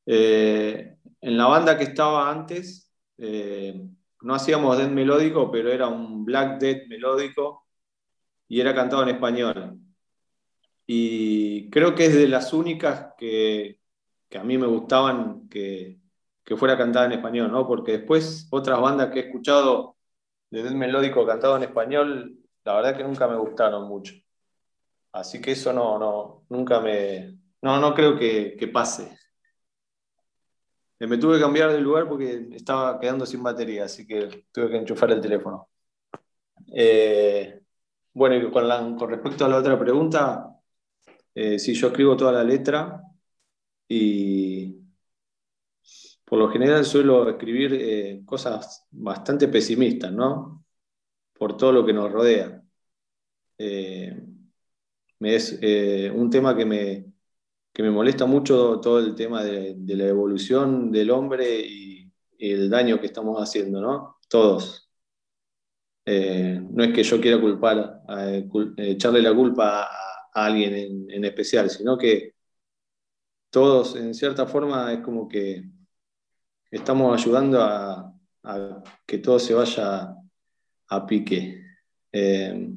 Eh, en la banda que estaba antes, eh, no hacíamos death melódico, pero era un black death melódico y era cantado en español. Y creo que es de las únicas que, a mí me gustaban que, fuera cantada en español, ¿no? Porque después otras bandas que he escuchado de death melódico cantado en español, la verdad que nunca me gustaron mucho. Así que eso no, no, nunca me, no, no creo que, pase. Me tuve que cambiar de lugar porque estaba quedando sin batería, así que tuve que enchufar el teléfono. Eh, bueno, y con, respecto a la otra pregunta, eh, sí, yo escribo toda la letra y por lo general suelo escribir eh, cosas bastante pesimistas, ¿no? Por todo lo que nos rodea. Eh, es un tema que me, me molesta mucho todo el tema de, la evolución del hombre y, el daño que estamos haciendo, ¿no? Todos. Eh, no es que yo quiera culpar, eh, echarle la culpa a, alguien en, especial, sino que todos, en cierta forma, es como que estamos ayudando a, que todo se vaya a pique. Eh,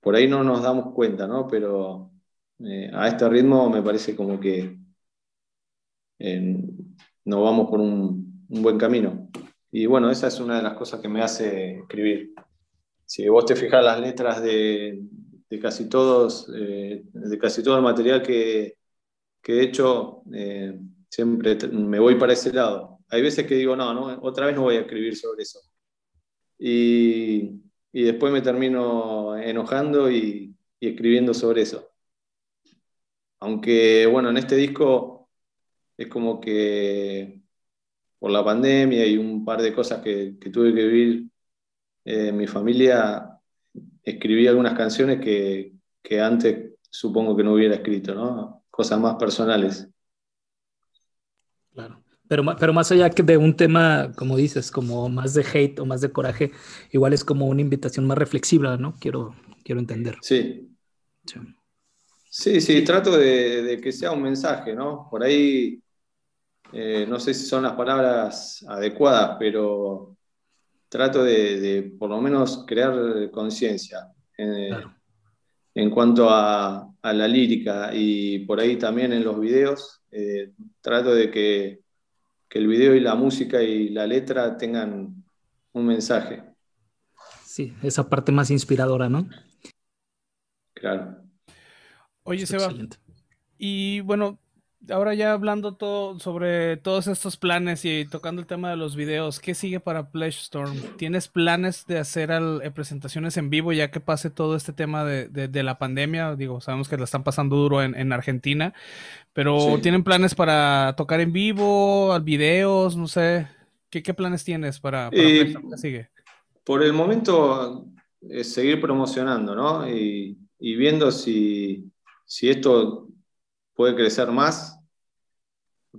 por ahí no nos damos cuenta, ¿no? Pero a este ritmo me parece como que nos vamos por un buen camino. Y bueno, esa es una de las cosas que me hace escribir. Si vos te fijas las letras de, casi todos, eh, de casi todo el material que, he hecho, eh, siempre me voy para ese lado. Hay veces que digo, no, no, otra vez no voy a escribir sobre eso. Y, después me termino enojando y, escribiendo sobre eso. Aunque, bueno, en este disco es como que por la pandemia y un par de cosas que, tuve que vivir en eh, mi familia, escribí algunas canciones que, antes supongo que no hubiera escrito, ¿no? Cosas más personales. Claro. Pero, pero más allá que de un tema, como dices, como más de hate o más de coraje, igual es como una invitación más reflexiva, ¿no? Quiero, quiero entender. Sí. Sí, sí, trato de, de, que sea un mensaje, ¿no? Por ahí eh, no sé si son las palabras adecuadas, pero trato de, por lo menos crear conciencia eh, en cuanto a, la lírica y por ahí también en los videos. Eh, trato de que, el video y la música y la letra tengan un mensaje. Sí, esa parte más inspiradora, ¿no? Claro. Oye, Seba. Y bueno, ahora ya hablando todo sobre todos estos planes y tocando el tema de los videos, ¿qué sigue para Pledge Storm? ¿Tienes planes de hacer eh, presentaciones en vivo ya que pase todo este tema de, la pandemia? Digo, sabemos que la están pasando duro en, Argentina, pero ¿tienen planes para tocar en vivo, videos? No sé. ¿Qué, planes tienes para, para eh, ¿Qué sigue? Por el momento, es seguir promocionando, ¿no? Y, viendo si, si esto puede crecer más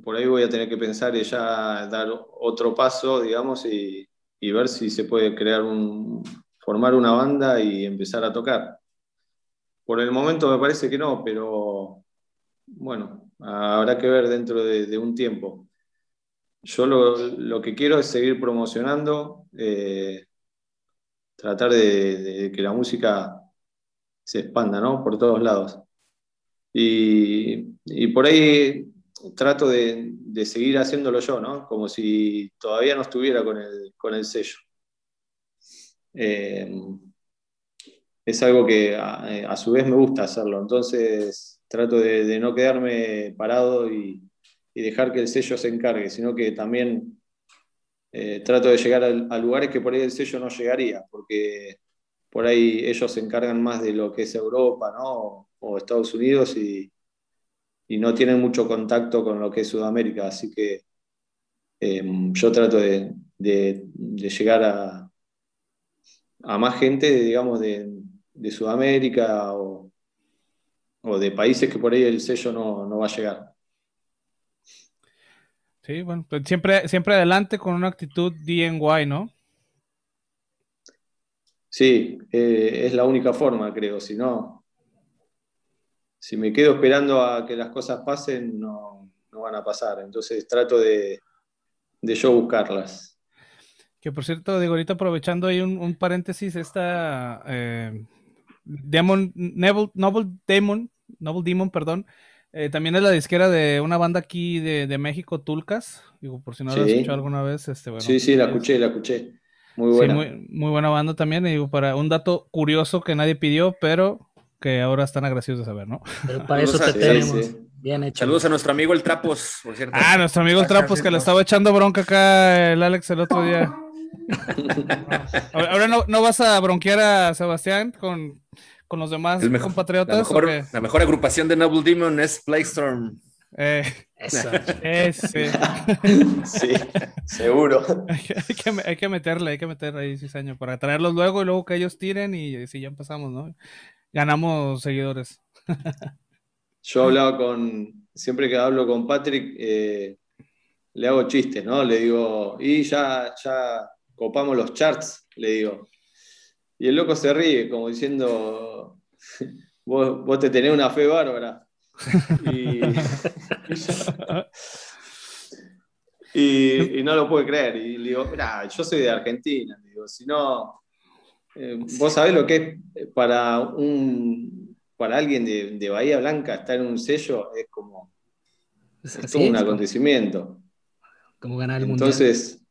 por ahí voy a tener que pensar y ya dar otro paso, digamos, y, ver si se puede crear un, formar una banda y empezar a tocar. Por el momento me parece que no, pero bueno, habrá que ver dentro de, un tiempo. Yo lo, que quiero es seguir promocionando, eh, tratar de, que la música se expanda, ¿no? Por todos lados. Y, por ahí trato de, seguir haciéndolo yo, ¿no? Como si todavía no estuviera con el, con el sello. Eh, es algo que a, su vez me gusta hacerlo, entonces trato de, no quedarme parado y, dejar que el sello se encargue, sino que también eh, trato de llegar a, lugares que por ahí el sello no llegaría, porque por ahí ellos se encargan más de lo que es Europa, ¿no? O Estados Unidos y, y no tienen mucho contacto con lo que es Sudamérica, así que em, yo trato de, llegar a, a, más gente, digamos, de, Sudamérica o, de países que por ahí el sello no, va a llegar. Sí, bueno, pues siempre, siempre adelante con una actitud DNY, ¿no? Sí, eh, es la única forma, creo, si no, si me quedo esperando a que las cosas pasen, no, van a pasar. Entonces trato de, yo buscarlas. Que por cierto, digo, ahorita aprovechando ahí un, paréntesis, esta eh, Demon, Noble Demon, Noble Demon, perdón, eh, también es la disquera de una banda aquí de, México, Tulcas. Digo, por si no la has escuchado alguna vez. Este, bueno, sí, sí, la escuché, la escuché. Muy buena. muy, muy, buena banda también. Y digo, para un dato curioso que nadie pidió, pero que ahora están agradecidos de saber, ¿no? Pero para *laughs* eso te tenemos. Bien hecho. Saludos a nuestro amigo el Trapos, por cierto. Ah, nuestro amigo el Trapos, que le estaba echando bronca acá el Alex el otro día. *laughs* ahora no, no, vas a bronquear a Sebastián con, con los demás compatriotas. La mejor, agrupación de Noble Demon es Playstorm. Eh, Eso. Ese. *laughs* sí, seguro. hay, que, hay, que, meterle, hay que meterle ahí cizaño para traerlos luego y luego que ellos tiren y si ya empezamos, ¿no? Ganamos seguidores. *laughs* Yo hablaba con, siempre que hablo con Patrick, eh, le hago chistes, ¿no? Le digo, y ya, ya copamos los charts, le digo. Y el loco se ríe, como diciendo, *laughs* vos, te tenés una fe bárbara. Y, *laughs* no lo puede creer. Y le digo, mira, yo soy de Argentina. Le digo, si no, eh, vos sabés lo que es eh, para un para alguien de, Bahía Blanca estar en un sello es como todo un acontecimiento. Como ganar el. Entonces,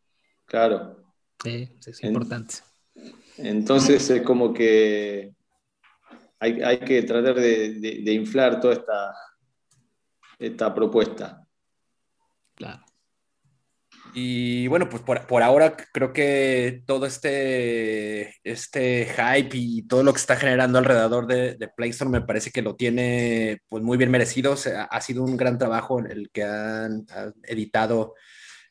claro. Sí, es importante. Entonces es como que hay, que tratar de, inflar toda esta, esta propuesta. Claro. Y bueno, pues por, ahora creo que todo este, este hype y todo lo que está generando alrededor de, de Play Store me parece que lo tiene pues muy bien merecido. ha sido un gran trabajo el que han, editado,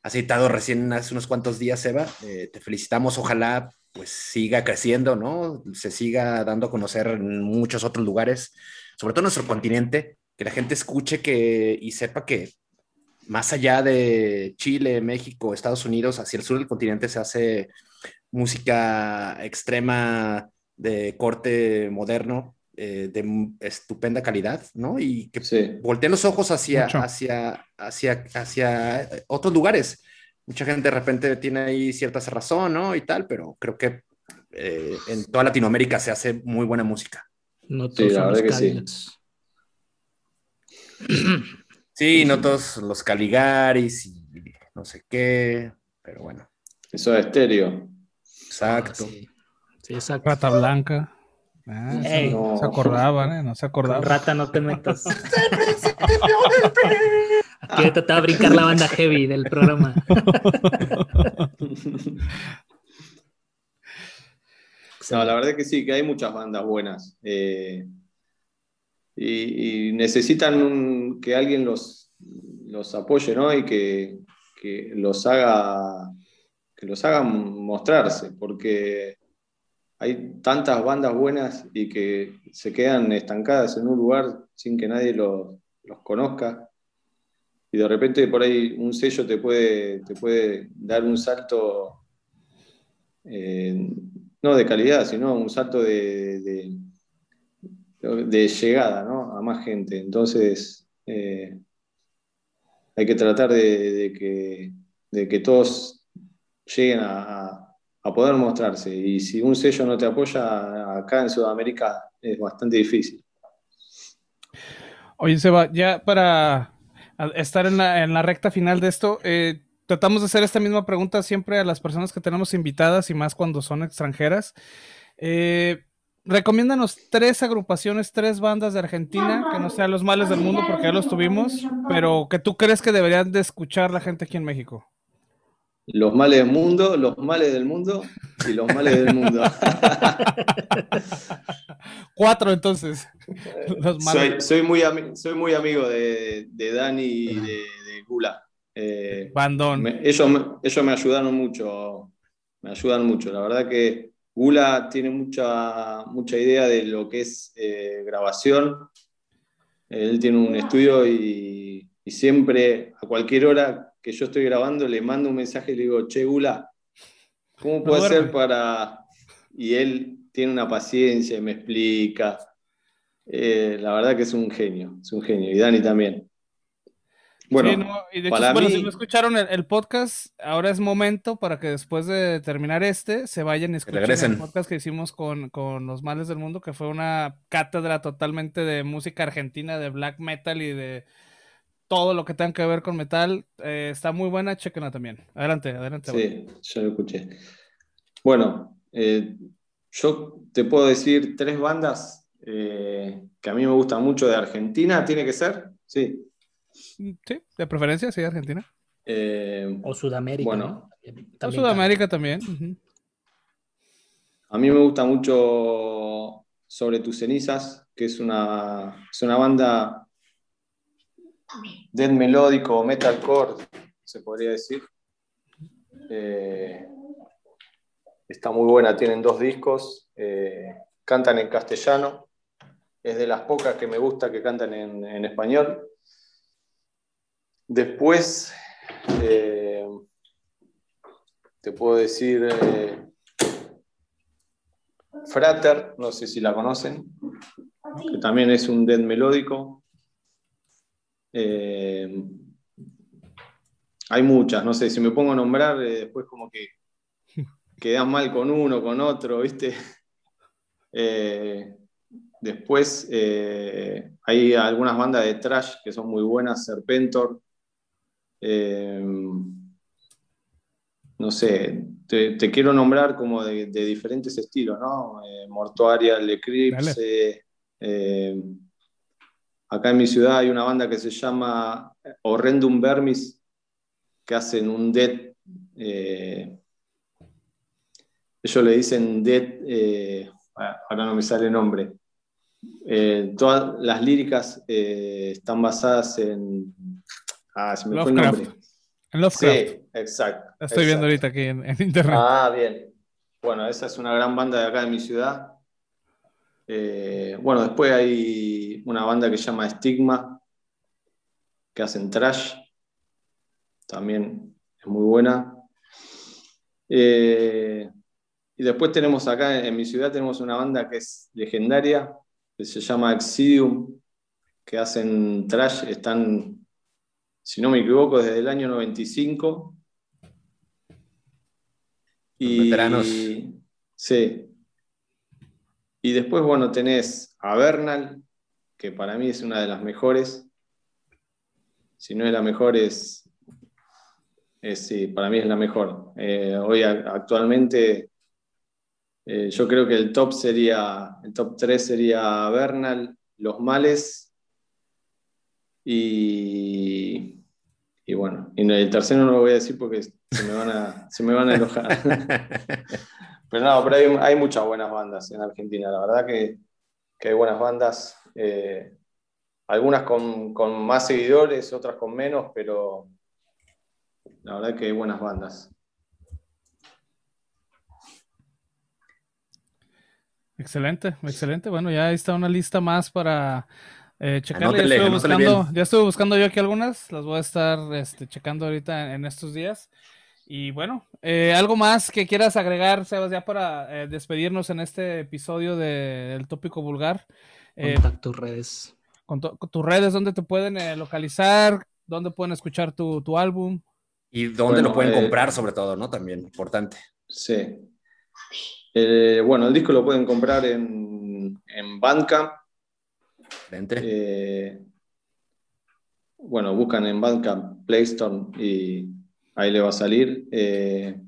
has editado recién hace unos cuantos días, Eva. Eh, te felicitamos, ojalá pues siga creciendo, ¿no? Se siga dando a conocer en muchos otros lugares, sobre todo en nuestro continente, que la gente escuche que, y sepa que más allá de Chile, México, Estados Unidos, hacia el sur del continente se hace música extrema de corte moderno, eh, de estupenda calidad, ¿no? Y que volteen los ojos hacia, hacia, hacia, hacia otros lugares. Mucha gente de repente tiene ahí cierta razón, ¿no? Y tal, pero creo que eh, en toda Latinoamérica se hace muy buena música. No todos sí, la verdad que sí. *clears throat* Sí, no todos los Caligaris y no sé qué, pero bueno. Eso es estéreo. Exacto. sí. exacto. Rata Blanca. Ah, no. se acordaban, ¿eh? No se acordaban. rata, no te metas. *laughs* Aquí te va a brincar la banda heavy del programa. *laughs* no, la verdad es que sí, que hay muchas bandas buenas. Eh, y, necesitan que alguien los, los apoye ¿no? y que, los haga que los mostrarse, porque hay tantas bandas buenas y que se quedan estancadas en un lugar sin que nadie los, conozca. Y de repente por ahí un sello te puede, te puede dar un salto, eh, no de calidad, sino un salto de llegada ¿no? a más gente. Entonces, eh, hay que tratar de, que, de, que, todos lleguen a, poder mostrarse. Y si un sello no te apoya acá en Sudamérica, es bastante difícil. Oye, Seba, ya para, estar en la, recta final de esto. Eh, tratamos de hacer esta misma pregunta siempre a las personas que tenemos invitadas y más cuando son extranjeras. Eh, recomiéndanos tres agrupaciones, tres bandas de Argentina, que no sean los males del mundo porque ya los tuvimos, pero que tú crees que deberían de escuchar la gente aquí en México. Los males del mundo, los males del mundo y los males del mundo. *laughs* Cuatro entonces. *laughs* Soy, muy soy muy amigo de, Dani y de, Gula. Eh, Bandón. ellos, ellos me ayudaron mucho, me ayudan mucho. La verdad que Gula tiene mucha, mucha idea de lo que es eh, grabación. Él tiene un estudio y, siempre, a cualquier hora que yo estoy grabando, le mando un mensaje y le digo, che, Gula, ¿cómo puedo hacer para...? Y él tiene una paciencia y me explica. Eh, la verdad que es un genio, es un genio. Y Dani también. Bueno, y de hecho, si no escucharon el, podcast, ahora es momento para que después de terminar este se vayan y escuchen el podcast que hicimos con, Los Males del Mundo, que fue una cátedra totalmente de música argentina, de black metal y de todo lo que tenga que ver con metal. Eh, está muy buena, chequenla también. Adelante, adelante. Sí, yo lo escuché. Bueno, eh, yo te puedo decir tres bandas eh, que a mí me gustan mucho de Argentina, ¿tiene que ser? Sí. Sí, de preferencia, sí, Argentina. Eh, o Sudamérica. Bueno, o Sudamérica también. A mí me gusta mucho Sobre tus cenizas, que es una, es una banda death melódico, metalcore, se podría decir. Eh, está muy buena, tienen dos discos, eh, cantan en castellano, es de las pocas que me gusta que cantan en español. Después, eh, te puedo decir eh, Frater, no sé si la conocen, que también es un dead melódico. Eh, hay muchas, no sé, si me pongo a nombrar, después como que *laughs* quedas mal con uno, con otro, ¿viste? después hay algunas bandas de trash que son muy buenas, Serpentor, eh, no sé, te, quiero nombrar como de, diferentes estilos, ¿no? Eh, Mortuaria, El Eclipse. Eh, acá en mi ciudad hay una banda que se llama Horrendum Vermis, que hacen un dead. ellos le dicen dead. ahora no me sale el nombre. todas las líricas están basadas en Ah, se me fue el nombre. En Lovecraft. Sí, exacto. La estoy viendo ahorita aquí en, internet. Ah, bien. Bueno, esa es una gran banda de acá de mi ciudad. Eh, bueno, después hay una banda que se llama Stigma, que hacen trash. También es muy buena. Eh, y después tenemos acá en mi ciudad tenemos una banda que es legendaria, que se llama Exidium, que hacen trash, están si no me equivoco, desde el año 95. y, veteranos. Sí. Y después, bueno, tenés a Bernal, que para mí es una de las mejores. Si no es la mejor, es, sí, para mí es la mejor. Eh, hoy actualmente eh, yo creo que el top sería, el top 3 sería Bernal, Los Males y y bueno, y el tercero no lo voy a decir porque se me van a, se me van a enojar. *laughs* pero no, pero hay, muchas buenas bandas en Argentina, la verdad que, hay buenas bandas, eh, algunas con, más seguidores, otras con menos, pero la verdad que hay buenas bandas. Excelente, excelente. Bueno, ya está una lista más para eh, checarle, ya, estuve buscando, ya estuve buscando yo aquí algunas, las voy a estar este, checando ahorita en, estos días. Y bueno, eh, algo más que quieras agregar, Sebas, ya para eh, despedirnos en este episodio del tópico vulgar. Eh, tus redes. Con, tus redes, ¿dónde te pueden localizar? ¿Dónde pueden escuchar tu, tu álbum? Y dónde lo pueden comprar, sobre todo, ¿no? También, importante. Sí. bueno, el disco lo pueden comprar en, en Bandcamp, eh, bueno, buscan en Bandcamp Play Store y ahí le va a salir. Eh,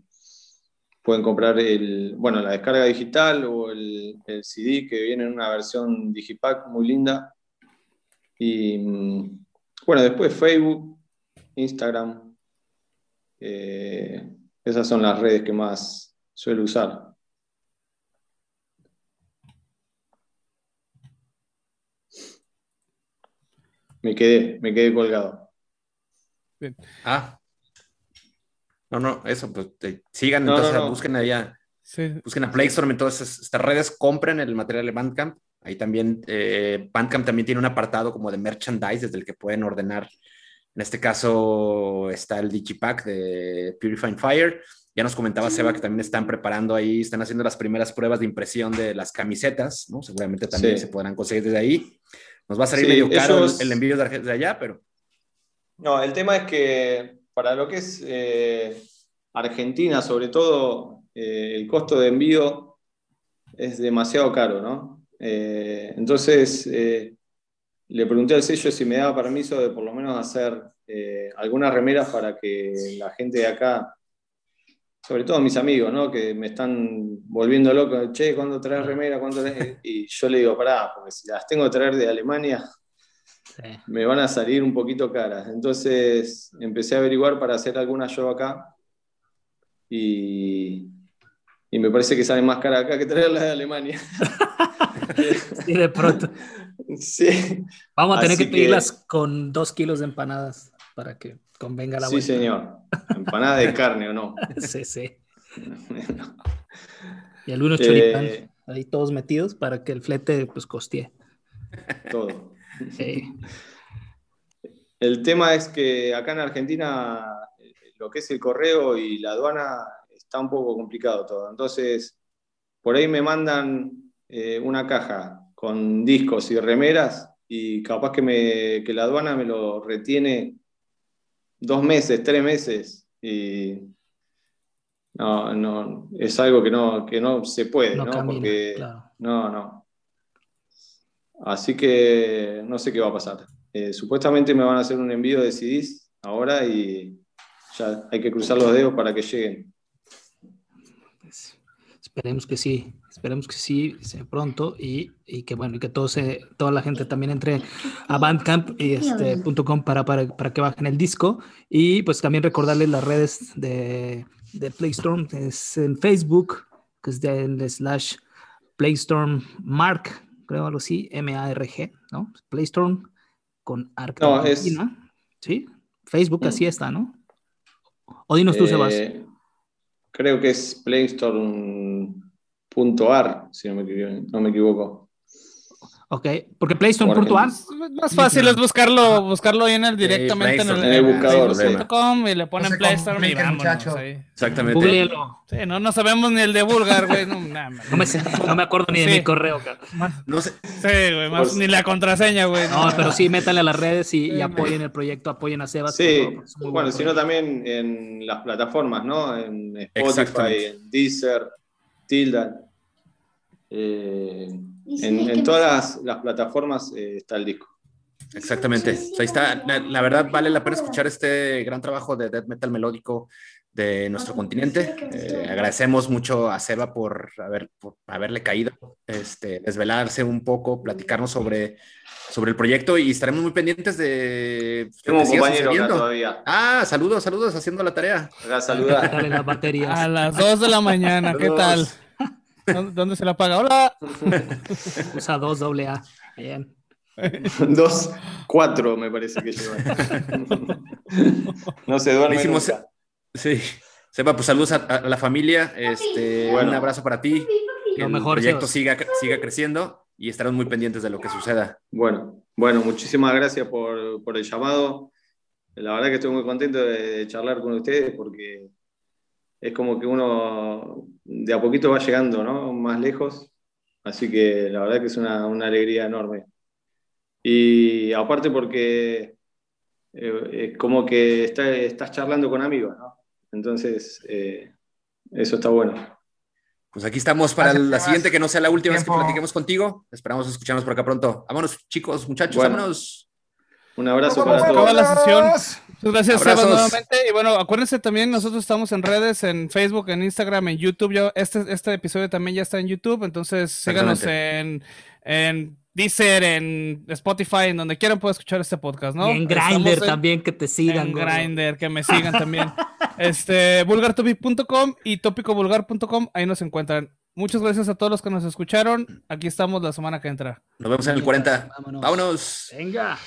pueden comprar el, bueno, la descarga digital o el, CD que viene en una versión Digipack muy linda. Y mm, bueno, después Facebook, Instagram. Eh, esas son las redes que más suelo usar. Me quedé, me quedé colgado. Ah, no, no, eso, pues sigan, entonces busquen allá, busquen a Playstorm en todas estas redes, compren el material de Bandcamp. Ahí también, eh, Bandcamp también tiene un apartado como de merchandise desde el que pueden ordenar. En este caso está el Digipack de Purifying Fire. Ya nos comentaba Seba que también están preparando ahí, están haciendo las primeras pruebas de impresión de las camisetas, ¿no? Seguramente también se podrán conseguir desde ahí. Nos va a salir medio caro el, envío de allá, pero. No, el tema es que para lo que es eh, Argentina, sobre todo, eh, el costo de envío es demasiado caro, ¿no? Eh, entonces, le pregunté al sello si me daba permiso de por lo menos hacer algunas remeras para que la gente de acá, sobre todo mis amigos, ¿no? Que me están volviendo loco, che, ¿cuándo traes remera? ¿Cuándo *laughs* Y yo le digo, pará, porque si las tengo que traer de Alemania, me van a salir un poquito caras. Entonces empecé a averiguar para hacer alguna yo acá y, me parece que salen más caras acá que traerlas de Alemania. *laughs* sí, de pronto. *laughs* Sí. Vamos a tener que pedirlas con dos kilos de empanadas para que convenga la Sí, señor. Empanada de carne o no. *laughs* sí, sí. Y algunos choripán eh, ahí todos metidos para que el flete pues costee. Todo. El tema es que acá en Argentina lo que es el correo y la aduana está un poco complicado todo. Entonces, por ahí me mandan eh, una caja con discos y remeras y capaz que, me, que la aduana me lo retiene dos meses, tres meses y no, no, es algo que no, que no se puede, ¿no? Porque no, no. Así que no sé qué va a pasar. Eh, supuestamente me van a hacer un envío de CDs ahora y ya hay que cruzar los dedos para que lleguen. Esperemos que sí, esperemos que sí, pronto y, y que bueno, y que todo se, toda la gente también entre a bandcamp.com este, para, para, para, que bajen el disco y pues también recordarles las redes de, de Playstorm, es en Facebook, que es de slash Playstorm Mark, creo algo así, M-A-R-G, ¿no? Playstorm con Arc. No, es... ¿Sí? Facebook así mm. está, ¿no? O dinos tú, eh, Sebas. Creo que es playstorm.ar, si no me, no me equivoco. Ok, porque PlayStore.ar. Más fácil es buscarlo, buscarlo ahí en el directamente en el, buscador. y le ponen no PlayStore y vámonos. Exactamente. Sí, no, no sabemos ni el de Vulgar, güey. No, no, me, no me acuerdo ni de mi correo, No sé. Sí, güey, más, ni la contraseña, güey. No, pero sí, métanle a las redes y, apoyen el proyecto, apoyen a Sebas. Sí, bueno, sino también en las plataformas, ¿no? En Spotify, en Deezer, Tilda. Eh, en, todas las, plataformas eh, está el disco. Exactamente. ahí está. La, verdad, vale la pena escuchar este gran trabajo de death metal melódico de nuestro continente. Eh, agradecemos mucho a Seba por, haber, haberle caído, este, desvelarse un poco, platicarnos sobre, sobre el proyecto y estaremos muy pendientes de. Tengo un compañero todavía. Ah, saludos, saludos, haciendo la tarea. Saluda. A las 2 de la mañana, ¿qué tal? ¿Dónde se la paga? Hola. *laughs* Usa dos doble A. Bien. *laughs* Dos, cuatro me parece que lleva. no se duerme Hicimos, Sí. Sepa, pues saludos a, la familia. Este, Un abrazo para ti. Que el proyecto siga, siga creciendo y estaremos muy pendientes de lo que suceda. Bueno, bueno, muchísimas gracias por, por el llamado. La verdad que estoy muy contento de charlar con ustedes porque es como que uno de a poquito va llegando ¿no? más lejos, así que la verdad que es una, alegría enorme. Y aparte porque eh, es como que estás charlando con amigos, ¿no? Entonces, eh, eso está bueno. Pues aquí estamos para la siguiente, que no sea la última vez que platiquemos contigo. Esperamos escucharnos por acá pronto. Vámonos, chicos, muchachos, vámonos. Un abrazo para acaba todos. la sesión. Muchas gracias, Abrazos. Sebas, nuevamente. Y bueno, acuérdense también, nosotros estamos en redes, en Facebook, en Instagram, en YouTube. Ya, este, este episodio también ya está en YouTube, entonces síganos en, en Deezer, en Spotify, en donde quieran pueden escuchar este podcast, ¿no? Y en Grindr también, que te sigan. en. Grindr, que me sigan *laughs* también. este, vulgartopic.com y topicovulgar.com, ahí nos encuentran. Muchas gracias a todos los que nos escucharon. Aquí estamos la semana que entra. Nos vemos en el 40. Vámonos. Vámonos. Venga.